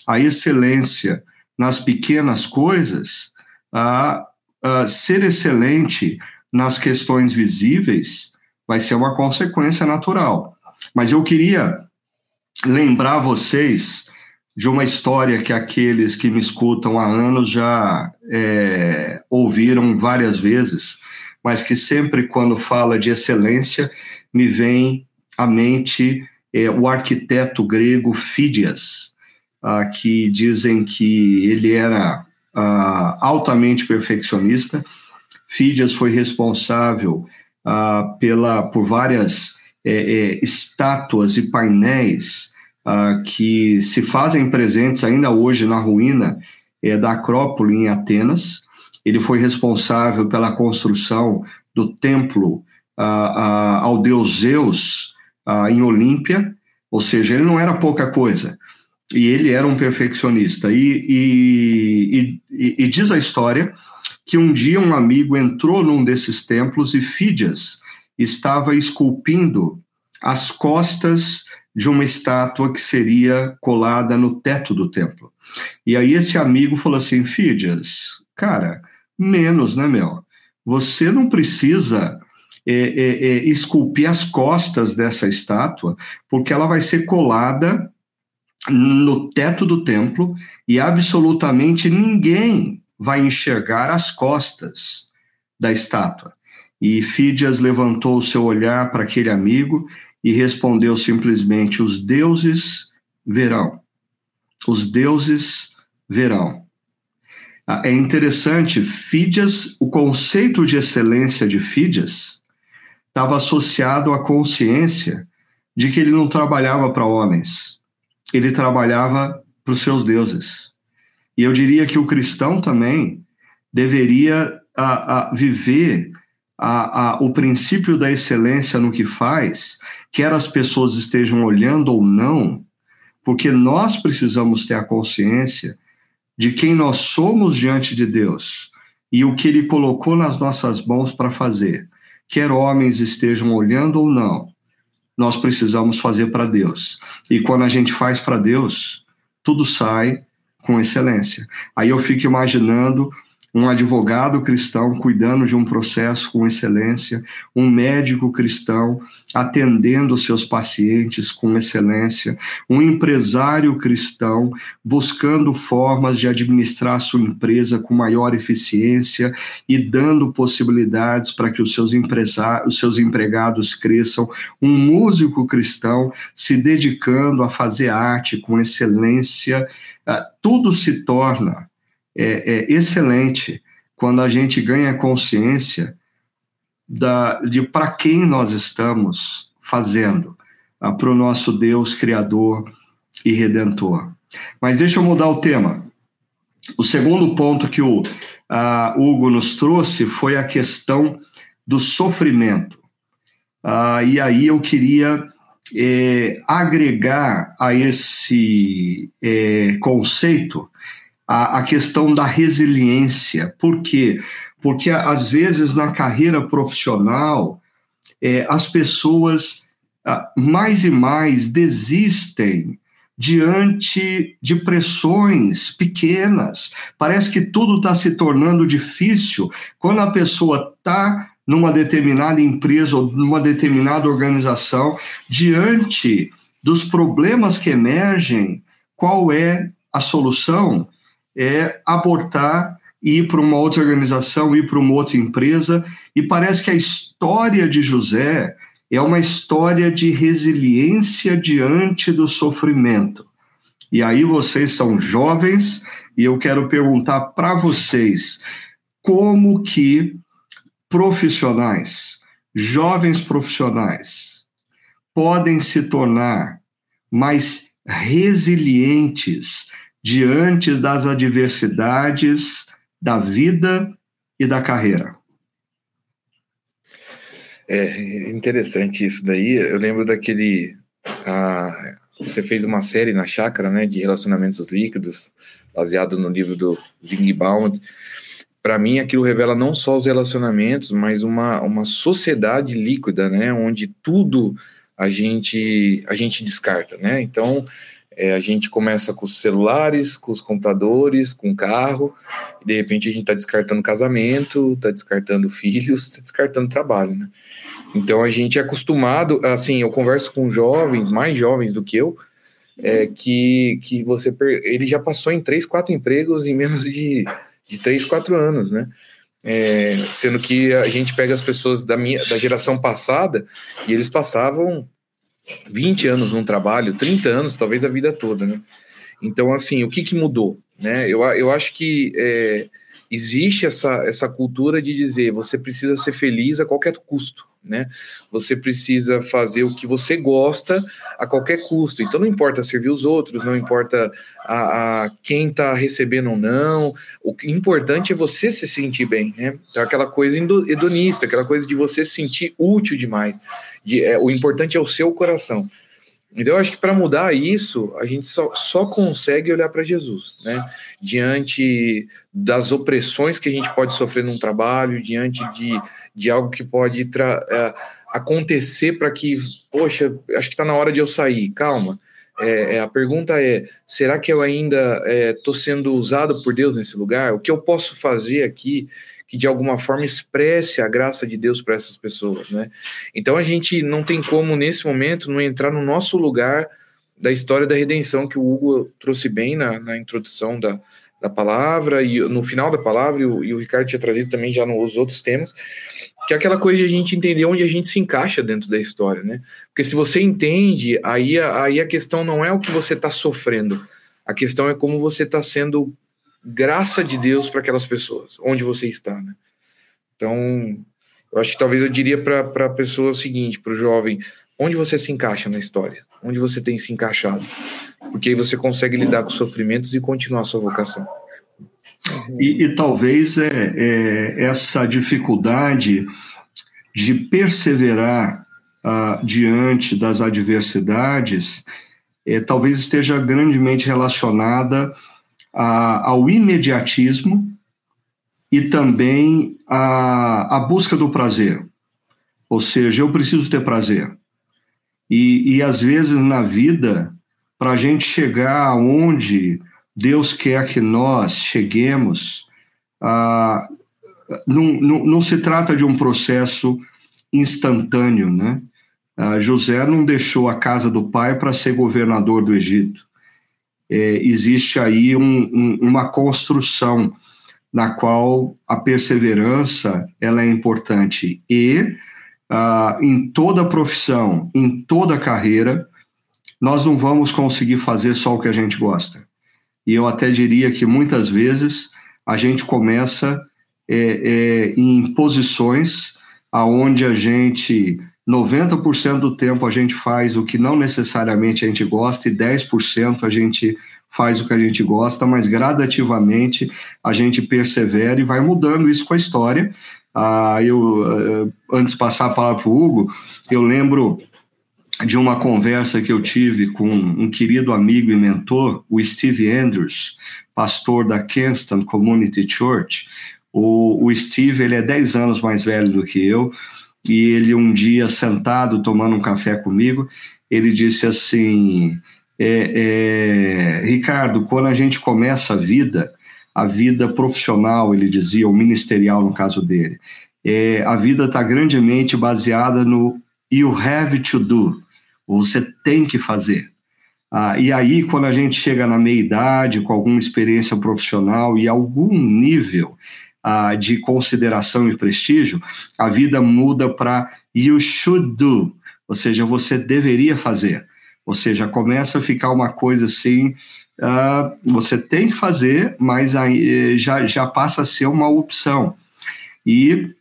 a excelência nas pequenas coisas, a, a ser excelente nas questões visíveis vai ser uma consequência natural. Mas eu queria lembrar vocês de uma história que aqueles que me escutam há anos já é, ouviram várias vezes, mas que sempre quando fala de excelência me vem à mente é, o arquiteto grego Fídias, ah, que dizem que ele era ah, altamente perfeccionista. Fídias foi responsável ah, pela, por várias é, é, estátuas e painéis uh, que se fazem presentes ainda hoje na ruína é, da Acrópole em Atenas. Ele foi responsável pela construção do templo uh, uh, ao deus Zeus em Olímpia, ou seja, ele não era pouca coisa. E ele era um perfeccionista. E, e, e, e diz a história que um dia um amigo entrou num desses templos e Fídias estava esculpindo as costas de uma estátua que seria colada no teto do templo. E aí esse amigo falou assim, Fídias, cara, menos, né, meu? Você não precisa é, é, é, esculpir as costas dessa estátua, porque ela vai ser colada no teto do templo e absolutamente ninguém vai enxergar as costas da estátua. E Fídias levantou o seu olhar para aquele amigo e respondeu simplesmente: Os deuses verão. Os deuses verão. Ah, é interessante, Fídias, o conceito de excelência de Fídias estava associado à consciência de que ele não trabalhava para homens, ele trabalhava para os seus deuses. E eu diria que o cristão também deveria a, ah, a ah, viver a, a, o princípio da excelência no que faz, quer as pessoas estejam olhando ou não, porque nós precisamos ter a consciência de quem nós somos diante de Deus e o que Ele colocou nas nossas mãos para fazer, quer homens estejam olhando ou não, nós precisamos fazer para Deus. E quando a gente faz para Deus, tudo sai com excelência. Aí eu fico imaginando um advogado cristão cuidando de um processo com excelência, um médico cristão atendendo seus pacientes com excelência, um empresário cristão buscando formas de administrar sua empresa com maior eficiência e dando possibilidades para que os seus, os seus empregados cresçam, um músico cristão se dedicando a fazer arte com excelência, ah, tudo se torna é, é excelente quando a gente ganha consciência da, de para quem nós estamos fazendo, ah, para o nosso Deus Criador e Redentor. Mas deixa eu mudar o tema. O segundo ponto que o ah, Hugo nos trouxe foi a questão do sofrimento. Ah, e aí eu queria é, agregar a esse é, conceito a, a questão da resiliência. Por quê? Porque, às vezes, na carreira profissional, é, as pessoas ah, mais e mais desistem diante de pressões pequenas. Parece que tudo está se tornando difícil quando a pessoa está numa determinada empresa ou numa determinada organização, diante dos problemas que emergem, qual é a solução? É abortar, ir para uma outra organização, ir para uma outra empresa. E parece que a história de José é uma história de resiliência diante do sofrimento. E aí vocês são jovens e eu quero perguntar para vocês como que profissionais, jovens profissionais, podem se tornar mais resilientes diante das adversidades da vida e da carreira? É interessante isso daí. Eu lembro daquele. Ah, você fez uma série na chácara, né, de relacionamentos líquidos, baseado no livro do Zingbound. Para mim, aquilo revela não só os relacionamentos, mas uma, uma sociedade líquida, né, onde tudo a gente a gente descarta, né? Então, é, a gente começa com os celulares, com os computadores, com o carro, e de repente a gente está descartando casamento, está descartando filhos, está descartando trabalho, né? Então a gente é acostumado, assim, eu converso com jovens, mais jovens do que eu, é, que, que você ele já passou em três, quatro empregos em menos de, de três, quatro anos, né? É, sendo que a gente pega as pessoas da minha da geração passada e eles passavam 20 anos num trabalho, 30 anos, talvez a vida toda, né? Então, assim, o que, que mudou? Né? Eu, eu acho que é, existe essa, essa cultura de dizer você precisa ser feliz a qualquer custo né? Você precisa fazer o que você gosta a qualquer custo. Então não importa servir os outros, não importa a, a quem está recebendo ou não. O importante é você se sentir bem, né? Então, aquela coisa hedonista, aquela coisa de você se sentir útil demais. De, é, o importante é o seu coração. Então, eu acho que para mudar isso, a gente só, só consegue olhar para Jesus, né? Diante das opressões que a gente pode sofrer num trabalho, diante de, de algo que pode é, acontecer para que, poxa, acho que está na hora de eu sair, calma. É, é, a pergunta é: será que eu ainda estou é, sendo usado por Deus nesse lugar? O que eu posso fazer aqui que de alguma forma expresse a graça de Deus para essas pessoas, né? Então a gente não tem como nesse momento não entrar no nosso lugar da história da redenção que o Hugo trouxe bem na, na introdução da, da palavra e no final da palavra e o, e o Ricardo tinha trazido também já nos outros temas que é aquela coisa de a gente entender onde a gente se encaixa dentro da história, né? Porque se você entende, aí, aí a questão não é o que você está sofrendo, a questão é como você está sendo graça de Deus para aquelas pessoas, onde você está, né? Então, eu acho que talvez eu diria para a pessoa o seguinte, para o jovem, onde você se encaixa na história? Onde você tem se encaixado? Porque aí você consegue lidar com os sofrimentos e continuar a sua vocação. E, e talvez é, é, essa dificuldade de perseverar ah, diante das adversidades é, talvez esteja grandemente relacionada a, ao imediatismo e também a, a busca do prazer. Ou seja, eu preciso ter prazer. E, e às vezes na vida, para a gente chegar aonde Deus quer que nós cheguemos, ah, não, não, não, se trata de um processo instantâneo, né? Ah, José não deixou a casa do pai para ser governador do Egito é, existe aí um, um, uma construção na qual a perseverança ela é importante e ah, em toda profissão, em toda carreira, nós não vamos conseguir fazer só o que a gente gosta. E eu até diria que muitas vezes a gente começa é, é, em posições aonde a gente 90% do tempo a gente faz o que não necessariamente a gente gosta e 10% a gente faz o que a gente gosta, mas gradativamente a gente persevera e vai mudando isso com a história. Ah, eu, eh, antes de passar a palavra para o Hugo, eu lembro de uma conversa que eu tive com um querido amigo e mentor, o Steve Andrews, pastor da Kenston Community Church. O, o Steve ele é 10 anos mais velho do que eu, e ele um dia sentado tomando um café comigo, ele disse assim, é, é, Ricardo, quando a gente começa a vida, a vida profissional, ele dizia, ou ministerial no caso dele, é, a vida está grandemente baseada no you have to do, você tem que fazer. Ah, e aí, quando a gente chega na meia-idade, com alguma experiência profissional e algum nível ah, de consideração e prestígio, a vida muda para you should do, ou seja, você deveria fazer. Ou seja, começa a ficar uma coisa assim, uh, você tem que fazer, mas aí já, já passa a ser uma opção. E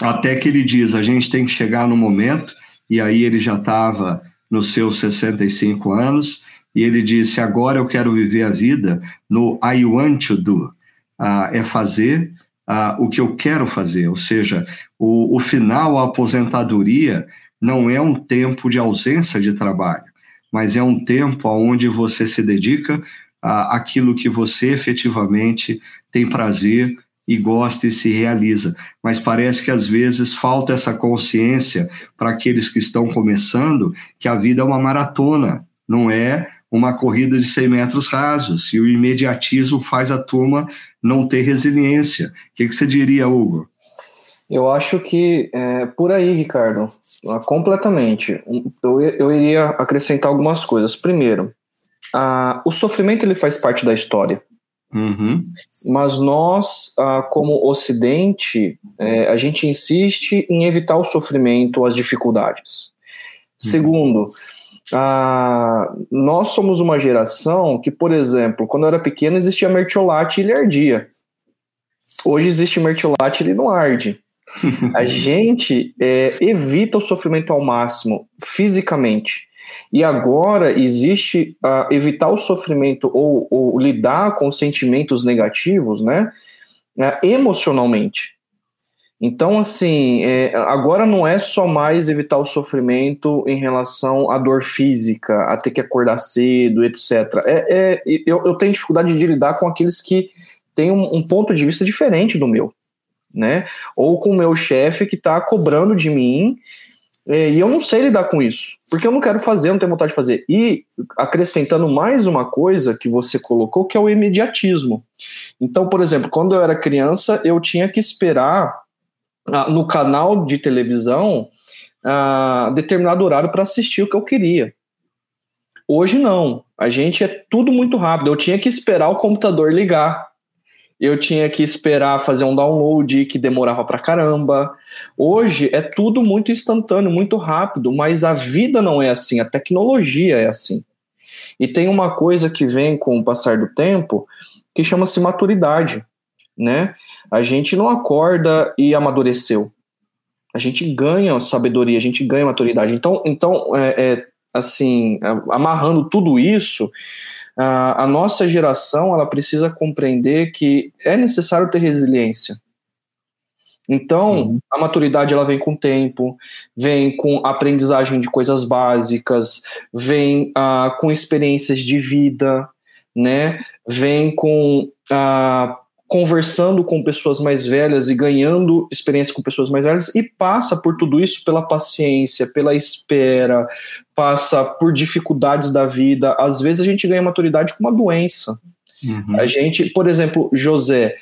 até que ele diz, a gente tem que chegar no momento e aí ele já estava nos seus 65 anos, e ele disse: Agora eu quero viver a vida no I want to do. Ah, é fazer ah, o que eu quero fazer, ou seja, o, o final, a aposentadoria, não é um tempo de ausência de trabalho, mas é um tempo onde você se dedica àquilo que você efetivamente tem prazer e gosta e se realiza. Mas parece que às vezes falta essa consciência para aqueles que estão começando que a vida é uma maratona, não é uma corrida de 100 metros rasos, e o imediatismo faz a turma não ter resiliência. O que, que você diria, Hugo? Eu acho que é, por aí, Ricardo, completamente. Eu, eu iria acrescentar algumas coisas. Primeiro, a, o sofrimento ele faz parte da história. Uhum. Mas nós, como Ocidente, é, a gente insiste em evitar o sofrimento, as dificuldades. Uhum. Segundo, nós somos uma geração que, por exemplo, quando eu era pequeno existia mertiolate e ele ardia. Hoje existe mertiolate e ele não arde. a gente é, evita o sofrimento ao máximo, fisicamente. E agora existe uh, evitar o sofrimento ou, ou, lidar com sentimentos negativos, né? Uh, emocionalmente. Então, assim, é, agora não é só mais evitar o sofrimento em relação à dor física, a ter que acordar cedo, etc. É, é eu, eu, tenho dificuldade de lidar com aqueles que têm um, um ponto de vista diferente do meu, né? Ou com o meu chefe que está cobrando de mim é, e eu não sei lidar com isso, porque eu não quero fazer, eu não tenho vontade de fazer. E acrescentando mais uma coisa que você colocou, que é o imediatismo. Então, por exemplo, quando eu era criança, eu tinha que esperar ah, no canal de televisão ah, determinado horário para assistir o que eu queria. Hoje não, a gente é tudo muito rápido. Eu tinha que esperar o computador ligar eu tinha que esperar fazer um download que demorava pra caramba. Hoje é tudo muito instantâneo, muito rápido, mas a vida não é assim, a tecnologia é assim. E tem uma coisa que vem com o passar do tempo que chama-se maturidade, né? A gente não acorda e amadureceu. A gente ganha sabedoria, a gente ganha maturidade. Então, então é, é assim, amarrando tudo isso, a, a nossa geração ela precisa compreender que é necessário ter resiliência. Então, uhum. a maturidade ela vem com o tempo, vem com aprendizagem de coisas básicas, vem uh, com experiências de vida, né? Vem com uh, conversando com pessoas mais velhas e ganhando experiência com pessoas mais velhas e passa por tudo isso pela paciência, pela espera, passa por dificuldades da vida. Às vezes a gente ganha maturidade com uma doença. Uhum. A gente, por exemplo, José,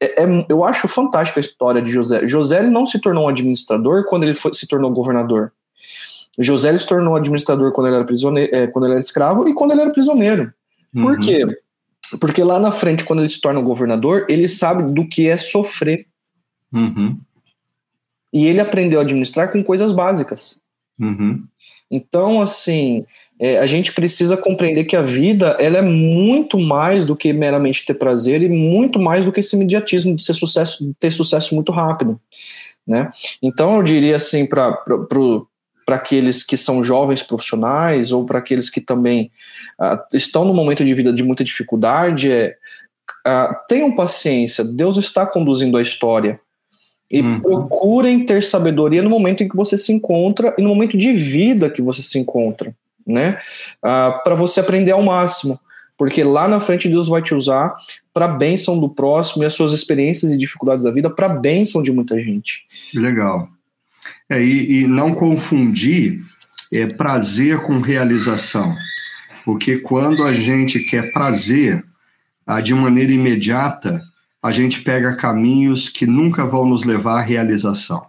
é, é, eu acho fantástica a história de José. José ele não se tornou um administrador quando ele foi, se tornou governador. José ele se tornou administrador quando ele era prisioneiro, é, quando ele era escravo e quando ele era prisioneiro. Uhum. Por quê? Porque lá na frente, quando ele se torna governador, ele sabe do que é sofrer. Uhum. E ele aprendeu a administrar com coisas básicas. Uhum. Então, assim, é, a gente precisa compreender que a vida ela é muito mais do que meramente ter prazer e muito mais do que esse imediatismo de ser sucesso, de ter sucesso muito rápido, né? Então, eu diria assim para para aqueles que são jovens profissionais ou para aqueles que também uh, estão no momento de vida de muita dificuldade é uh, tenham paciência, Deus está conduzindo a história e uhum. procurem ter sabedoria no momento em que você se encontra e no momento de vida que você se encontra, né? Uh, ah, para você aprender ao máximo, porque lá na frente Deus vai te usar para bênção do próximo e as suas experiências e dificuldades da vida para bênção de muita gente. Legal. É, e, e, não confundir é, prazer com realização, porque quando a gente quer prazer ah, de maneira imediata, a gente pega caminhos que nunca vão nos levar à realização.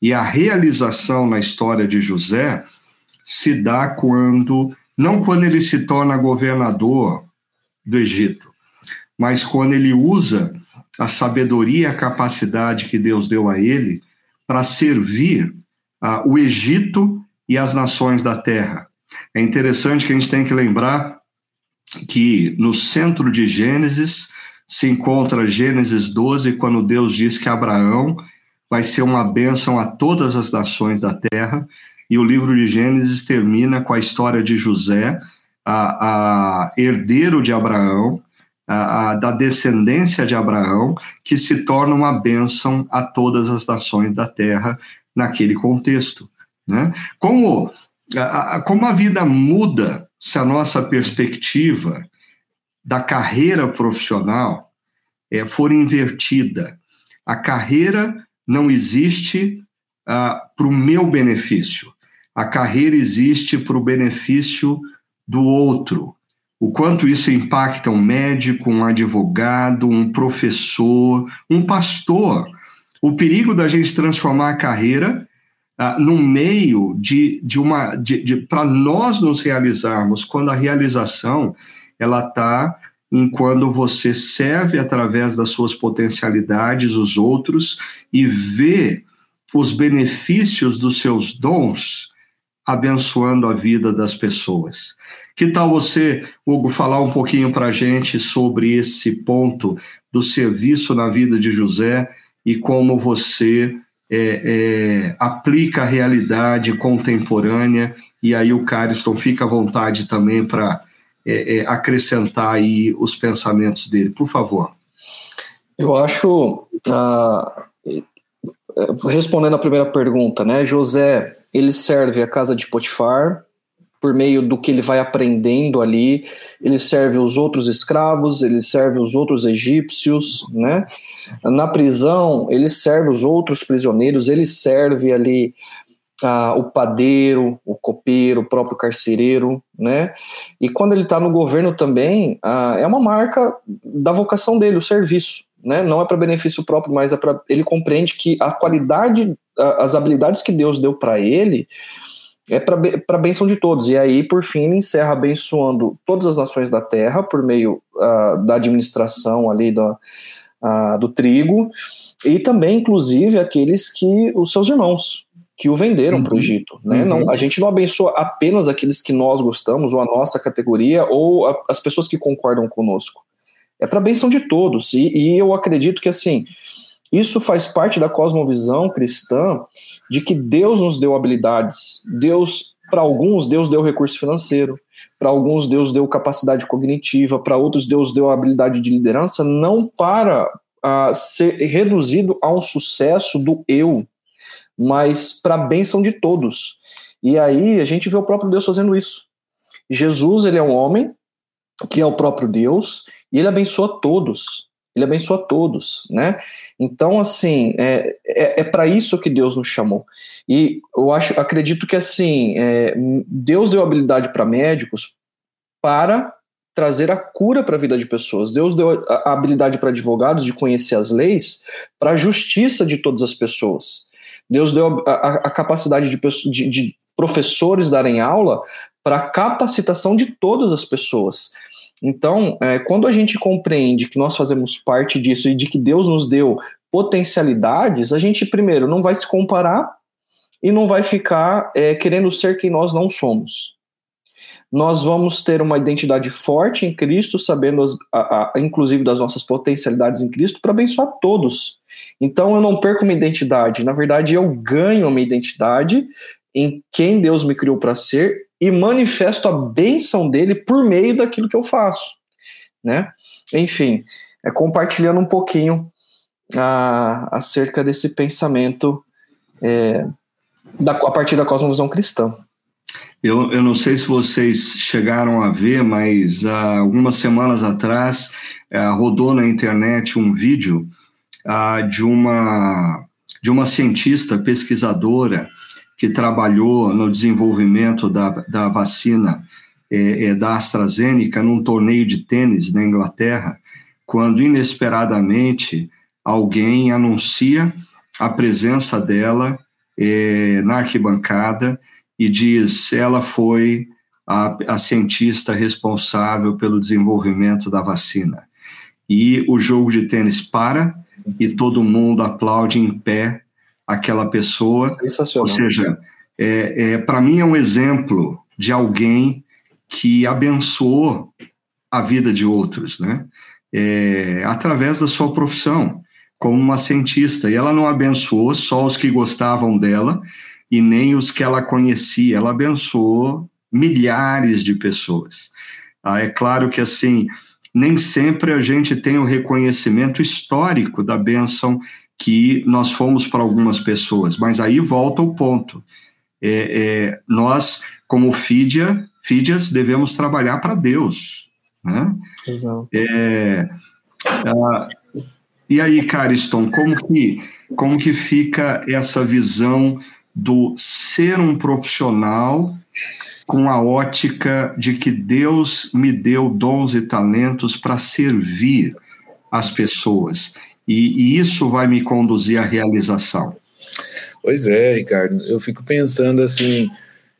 E a realização na história de José se dá quando, não quando ele se torna governador do Egito, mas quando ele usa a sabedoria e a capacidade que Deus deu a ele para servir uh, o Egito e as nações da terra. É interessante que a gente tem que lembrar que no centro de Gênesis se encontra Gênesis 12, quando Deus diz que Abraão vai ser uma bênção a todas as nações da terra, e o livro de Gênesis termina com a história de José, a, a herdeiro de Abraão, a, a, da descendência de Abraão, que se torna uma bênção a todas as nações da terra naquele contexto. Né? Como, a, como a vida muda se a nossa perspectiva da carreira profissional é, for invertida. A carreira não existe para o meu benefício. A carreira existe para o benefício do outro. O quanto isso impacta um médico, um advogado, um professor, um pastor. O perigo da gente transformar a carreira ah, num meio de, de uma. De, de para nós nos realizarmos, quando a realização ela está em quando você serve através das suas potencialidades os outros e vê os benefícios dos seus dons abençoando a vida das pessoas. Que tal você, Hugo, falar um pouquinho para a gente sobre esse ponto do serviço na vida de José e como você é, é, aplica a realidade contemporânea? E aí o Cariston fica à vontade também para é, é, acrescentar aí os pensamentos dele, por favor. Eu acho, ah, respondendo a primeira pergunta, né, José, ele serve a casa de Potifar, por meio do que ele vai aprendendo ali, ele serve os outros escravos, ele serve os outros egípcios, né? Na prisão, ele serve os outros prisioneiros, ele serve ali ah, o padeiro, o copeiro, o próprio carcereiro, né? E quando ele está no governo também, ah, é uma marca da vocação dele, o serviço, né? Não é para benefício próprio, mas é para ele compreende que a qualidade, as habilidades que Deus deu para ele é para bênção de todos. E aí, por fim, ele encerra abençoando todas as nações da terra por meio uh, da administração ali do, uh, do trigo e também, inclusive, aqueles que os seus irmãos, que o venderam uhum. para o Egito. Né? Uhum. Não, a gente não abençoa apenas aqueles que nós gostamos, ou a nossa categoria, ou a, as pessoas que concordam conosco. É para a benção de todos. E, e, eu acredito que assim isso faz parte da cosmovisão cristã de que Deus nos deu habilidades. Deus, para alguns, Deus deu recurso financeiro. Para alguns, Deus deu capacidade cognitiva. Para outros, Deus deu habilidade de liderança, não para uh, ser reduzido a um sucesso do eu, mas para a bênção de todos. E aí a gente vê o próprio Deus fazendo isso. Jesus, ele é um homem que é o próprio Deus e ele abençoa todos. Ele abençoa todos, né? Então, assim, é, é, é para isso que Deus nos chamou. E eu acho, acredito que assim, é, Deus deu habilidade para médicos para trazer a cura para a vida de pessoas. Deus deu a habilidade para advogados de conhecer as leis para a justiça de todas as pessoas. Deus deu a, a, a capacidade de, de, de professores darem aula para capacitação de todas as pessoas. Então, é, quando a gente compreende que nós fazemos parte disso e de que Deus nos deu potencialidades, a gente, primeiro, não vai se comparar e não vai ficar é, querendo ser quem nós não somos. Nós vamos ter uma identidade forte em Cristo, sabendo, as, a, a, inclusive, das nossas potencialidades em Cristo, para abençoar todos. Então, eu não perco minha identidade. Na verdade, eu ganho minha identidade em quem Deus me criou para ser e manifesto a bênção dele por meio daquilo que eu faço, né? Enfim, é compartilhando um pouquinho a, acerca desse pensamento é, da, a partir da cosmovisão cristã. Eu, eu não sei se vocês chegaram a ver, mas há algumas semanas atrás uh, rodou na internet um vídeo uh, de, uma, de uma cientista pesquisadora que trabalhou no desenvolvimento da, da vacina é, é, da AstraZeneca num torneio de tênis na Inglaterra, quando inesperadamente alguém anuncia a presença dela é, na arquibancada e diz ela foi a, a cientista responsável pelo desenvolvimento da vacina. E o jogo de tênis para e todo mundo aplaude em pé aquela pessoa. Ou seja, é, é para mim é um exemplo de alguém que abençoou a vida de outros, né? É, através da sua profissão como uma cientista. E ela não abençoou só os que gostavam dela, e nem os que ela conhecia. Ela abençoou milhares de pessoas. Ah, é claro que assim nem sempre a gente tem o reconhecimento histórico da bênção que nós fomos para algumas pessoas, mas aí volta o ponto. É, é, nós, como Fídia, Fídias, devemos trabalhar para Deus. Né? Exato. É, ah, e aí, Cariston, como que, como que fica essa visão do ser um profissional com a ótica de que Deus me deu dons e talentos para servir as pessoas. E, e, isso vai me conduzir à realização. Pois é, Ricardo. Eu fico pensando assim,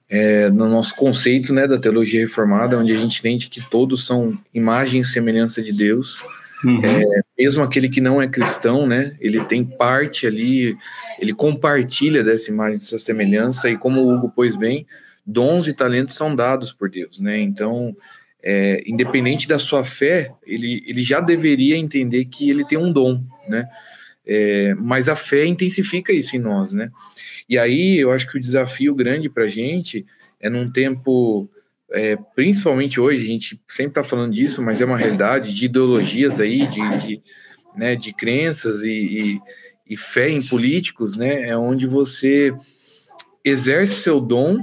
é, no nosso conceito né, da teologia reformada, onde a gente entende que todos são imagem e semelhança de Deus. Uhum. É, mesmo aquele que não é cristão, né, ele tem parte ali, ele compartilha dessa imagem, dessa semelhança, e como o Hugo pôs bem, dons e talentos são dados por Deus, né? Então, é, independente da sua fé, ele, ele já deveria entender que ele tem um dom, né? É, mas a fé intensifica isso em nós, né? E aí eu acho que o desafio grande para a gente é num tempo, é, principalmente hoje, a gente sempre está falando disso, mas é uma realidade de ideologias aí, de, de, né, de crenças e, e, e fé em políticos, né? É onde você exerce seu dom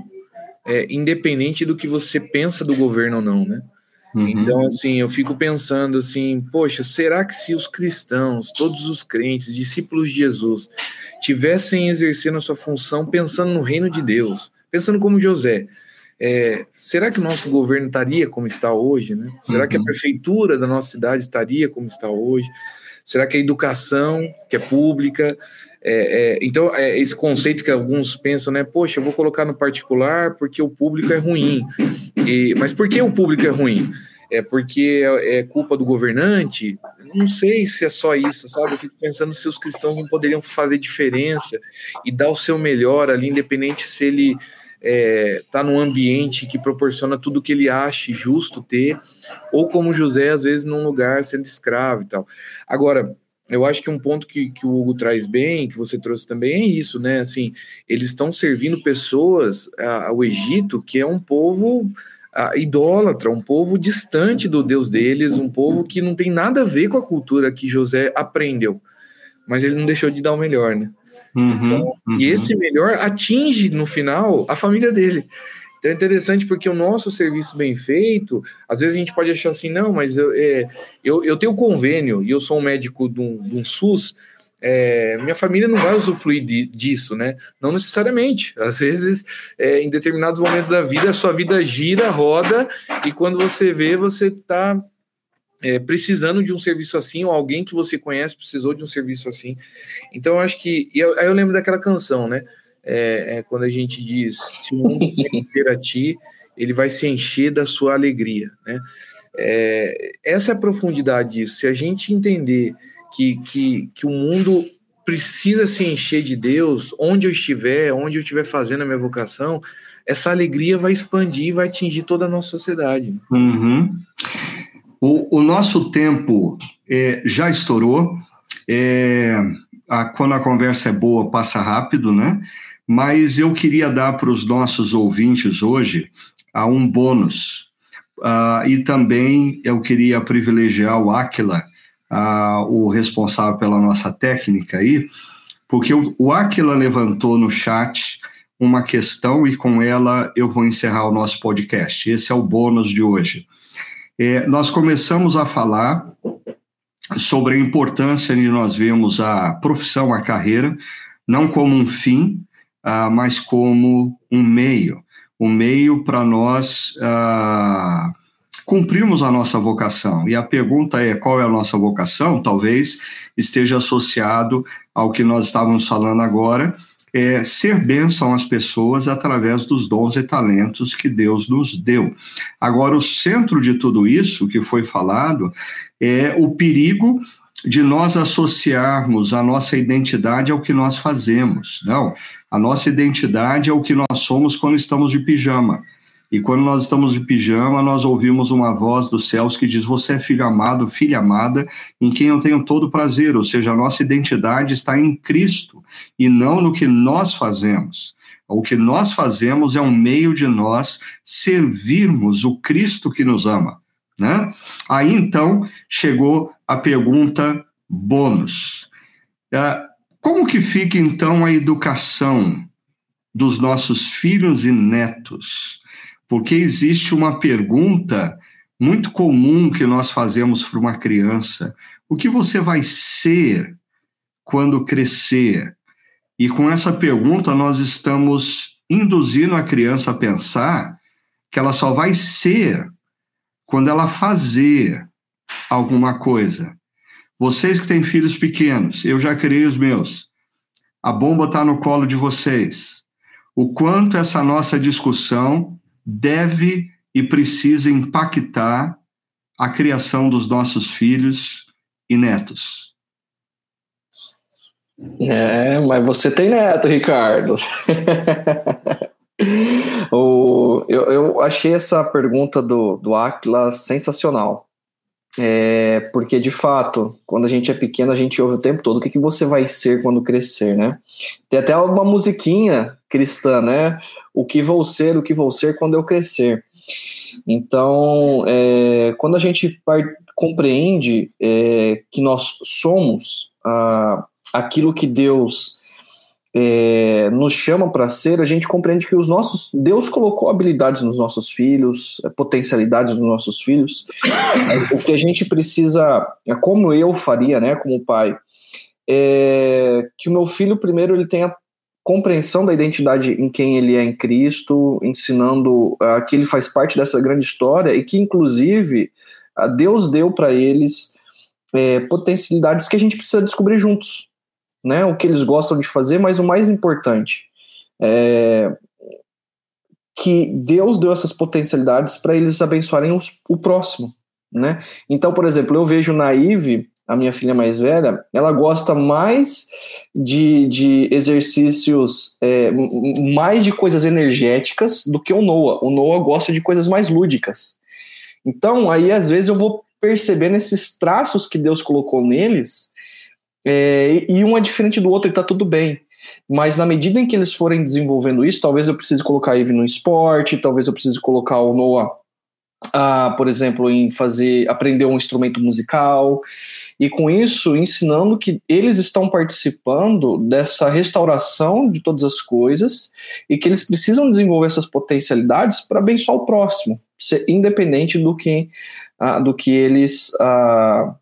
é, independente do que você pensa do governo ou não, né? Uhum. Então, assim, eu fico pensando assim, poxa, será que se os cristãos, todos os crentes, discípulos de Jesus, tivessem exercendo a sua função pensando no reino de Deus, pensando como José, é, será que o nosso governo estaria como está hoje, né? Será uhum. que a uhum. prefeitura da nossa cidade estaria como está hoje? Será que a educação, que é pública, é, é, então, é esse conceito que alguns pensam, né? Poxa, eu vou colocar no particular porque o público é ruim. E, mas por que o público é ruim? É porque é, é culpa do governante? Não sei se é só isso, sabe? Eu fico pensando se os cristãos não poderiam fazer diferença e dar o seu melhor ali, independente se ele está é, num ambiente que proporciona tudo o que ele acha justo ter, ou como José, às vezes, num lugar sendo escravo e tal. Agora, eu acho que um ponto que, que o Hugo traz bem, que você trouxe também, é isso, né? Assim, eles estão servindo pessoas ao Egito, que é um povo a, idólatra, um povo distante do Deus deles, um povo que não tem nada a ver com a cultura que José aprendeu. Mas ele não deixou de dar o melhor, né? Uhum, então, uhum. E esse melhor atinge, no final, a família dele. Então é interessante porque o nosso serviço bem feito, às vezes a gente pode achar assim, não, mas eu, é, eu, eu tenho convênio e eu sou um médico de um, de um SUS, é, minha família não vai usufruir de, disso, né? Não necessariamente. Às vezes, é, em determinados momentos da vida, a sua vida gira, roda, e quando você vê, você está é, precisando de um serviço assim, ou alguém que você conhece precisou de um serviço assim. Então, eu acho que. Eu, aí eu lembro daquela canção, né? É, é quando a gente diz: se o mundo conhecer a ti, ele vai se encher da sua alegria. Né? É, essa é profundidade disso. Se a gente entender que, que, que o mundo precisa se encher de Deus, onde eu estiver, onde eu estiver fazendo a minha vocação, essa alegria vai expandir e vai atingir toda a nossa sociedade. Uhum. O, o, nosso tempo é, já estourou. É, a, quando a conversa é boa, passa rápido, né? Mas eu queria dar para os nossos ouvintes hoje uh, um bônus. Uh, e também eu queria privilegiar o Aquila, uh, o responsável pela nossa técnica aí, porque o, o Aquila levantou no chat uma questão e com ela eu vou encerrar o nosso podcast. Esse é o bônus de hoje. É, nós começamos a falar sobre a importância de nós vermos a profissão, a carreira, não como um fim, uh, mas como um meio um meio para nós uh, cumprirmos a nossa vocação. E a pergunta é: qual é a nossa vocação? Talvez esteja associado ao que nós estávamos falando agora, é ser bênção às pessoas através dos dons e talentos que Deus nos deu. Agora, o centro de tudo isso que foi falado é o perigo de nós associarmos a nossa identidade ao que nós fazemos. Não, a nossa identidade é o que nós somos quando estamos de pijama. E quando nós estamos de pijama, nós ouvimos uma voz dos céus que diz: Você é filho amado, filha amada, em quem eu tenho todo prazer. Ou seja, a nossa identidade está em Cristo e não no que nós fazemos. O que nós fazemos é um meio de nós servirmos o Cristo que nos ama. Né? Aí então chegou a pergunta bônus. É, como que fica então a educação dos nossos filhos e netos? Porque existe uma pergunta muito comum que nós fazemos para uma criança: o que você vai ser quando crescer? E com essa pergunta, nós estamos induzindo a criança a pensar que ela só vai ser quando ela fazer alguma coisa. Vocês que têm filhos pequenos, eu já criei os meus. A bomba está no colo de vocês. O quanto essa nossa discussão deve e precisa impactar a criação dos nossos filhos e netos. É, mas você tem neto, Ricardo. o, eu, eu, achei essa pergunta do, do Aquila sensacional. É, porque, de fato, quando a gente é pequeno, a gente ouve o tempo todo o que, que você vai ser quando crescer, né? Tem até uma musiquinha cristã, né? O que vou ser, o que vou ser quando eu crescer. Então, é, quando a gente compreende é, que nós somos ah, aquilo que Deus é, nos chama para ser, a gente compreende que os nossos Deus colocou habilidades nos nossos filhos, é, potencialidades nos nossos filhos. O que a gente precisa, é como eu faria, né, como pai, é que o meu filho primeiro ele tenha compreensão da identidade em quem ele é em Cristo, ensinando uh, que ele faz parte dessa grande história e que inclusive Deus deu para eles é, potencialidades que a gente precisa descobrir juntos né, o que eles gostam de fazer, mas o mais importante é que Deus deu essas potencialidades para eles abençoarem os, o próximo, né? Então, por exemplo, eu vejo na Ive, a minha filha mais velha, ela gosta mais de, de exercícios, é, mais de coisas energéticas do que o Noah. O Noah gosta de coisas mais lúdicas. Então, aí às vezes eu vou percebendo esses traços que Deus colocou neles é, e um é diferente do outro e tá tudo bem. Mas na medida em que eles forem desenvolvendo isso, talvez eu precise colocar a Eve no esporte, talvez eu precise colocar o Noah, ah, por exemplo, em fazer aprender um instrumento musical. E com isso, ensinando que eles estão participando dessa restauração de todas as coisas e que eles precisam desenvolver essas potencialidades para abençoar o próximo, independente do que, ah, do que eles ah,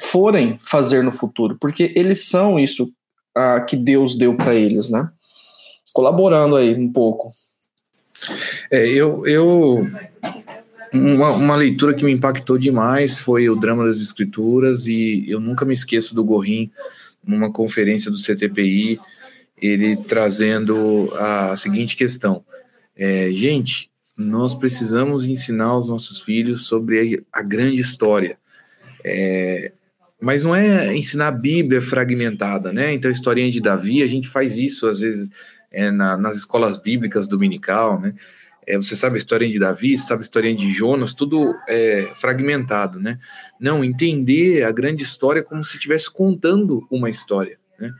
forem fazer no futuro, porque eles são isso ah, que Deus deu para eles, né? Colaborando aí um pouco. É, eu, eu uma, uma, leitura que me impactou demais foi o drama das escrituras e eu nunca me esqueço do Gorrin numa conferência do CTPI ele trazendo a seguinte questão é, gente nós precisamos ensinar os nossos filhos sobre a, a grande história é, mas não é ensinar a Bíblia fragmentada, né? Então, a historinha de Davi, a gente faz isso às vezes é, na, nas escolas bíblicas dominical, né? É, você sabe a história de Davi, sabe a história de Jonas, tudo é, fragmentado, né? Não, entender a grande história como se estivesse contando uma história, né?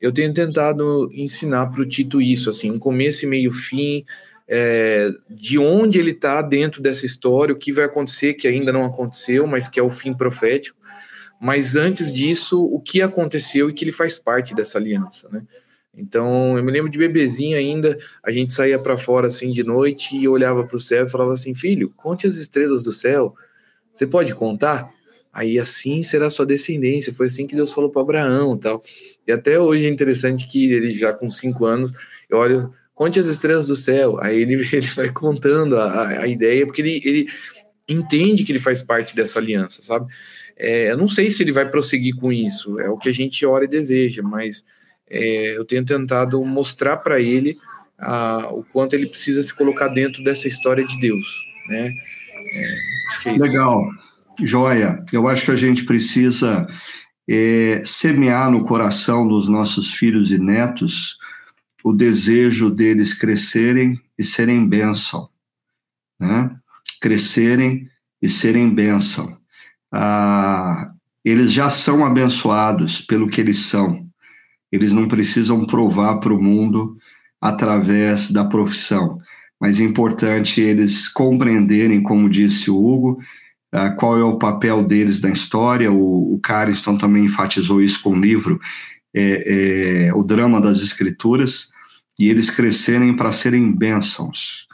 Eu tenho tentado ensinar para o Tito isso, assim, um começo e meio fim, é, de onde ele está dentro dessa história, o que vai acontecer, que ainda não aconteceu, mas que é o fim profético, mas antes disso, o que aconteceu e que ele faz parte dessa aliança, né? Então, eu me lembro de bebezinho ainda, a gente saía para fora assim de noite e olhava para o céu e falava assim: "Filho, conte as estrelas do céu. Você pode contar?" Aí assim será sua descendência. Foi assim que Deus falou para Abraão, tal. E até hoje é interessante que ele já com cinco anos, eu olho, conte as estrelas do céu. Aí ele, ele vai contando a, a ideia, porque ele, ele entende que ele faz parte dessa aliança, sabe? É, eu não sei se ele vai prosseguir com isso, é o que a gente ora e deseja, mas é, eu tenho tentado mostrar para ele a, o quanto ele precisa se colocar dentro dessa história de Deus, né? É, é Legal, joia. Eu acho que a gente precisa é, semear no coração dos nossos filhos e netos o desejo deles crescerem e serem bênção, né? Crescerem e serem bênção ah, eles já são abençoados pelo que eles são. Eles não precisam provar para o mundo através da profissão, mas é importante eles compreenderem, como disse o Hugo, uh, qual é o papel deles na história. O, o Cariston também enfatizou isso com o livro é, é, O Drama das Escrituras, e eles crescerem para serem bênçãos,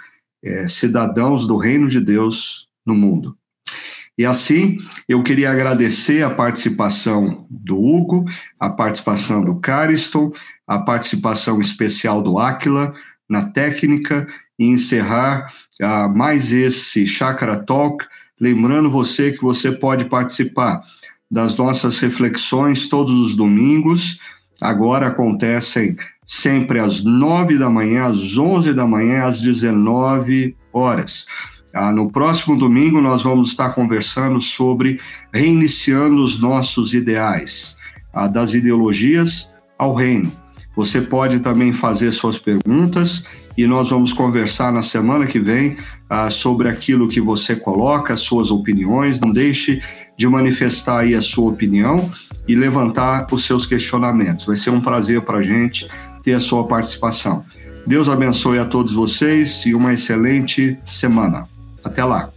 é, cidadãos do reino de Deus no mundo. E assim, eu queria agradecer a participação do Hugo, a participação do Cariston, a participação especial do Aquila na técnica e encerrar uh, mais esse Chakra Talk, lembrando você que você pode participar das nossas reflexões todos os domingos, agora acontecem sempre às nove da manhã, às onze da manhã, às dezenove horas. Ah, no próximo domingo, nós vamos estar conversando sobre reiniciando os nossos ideais, ah, das ideologias ao reino. Você pode também fazer suas perguntas e nós vamos conversar na semana que vem ah, sobre aquilo que você coloca, suas opiniões. Não deixe de manifestar aí a sua opinião e levantar os seus questionamentos. Vai ser um prazer para a gente ter a sua participação. Deus abençoe a todos vocês e uma excelente semana. Até lá.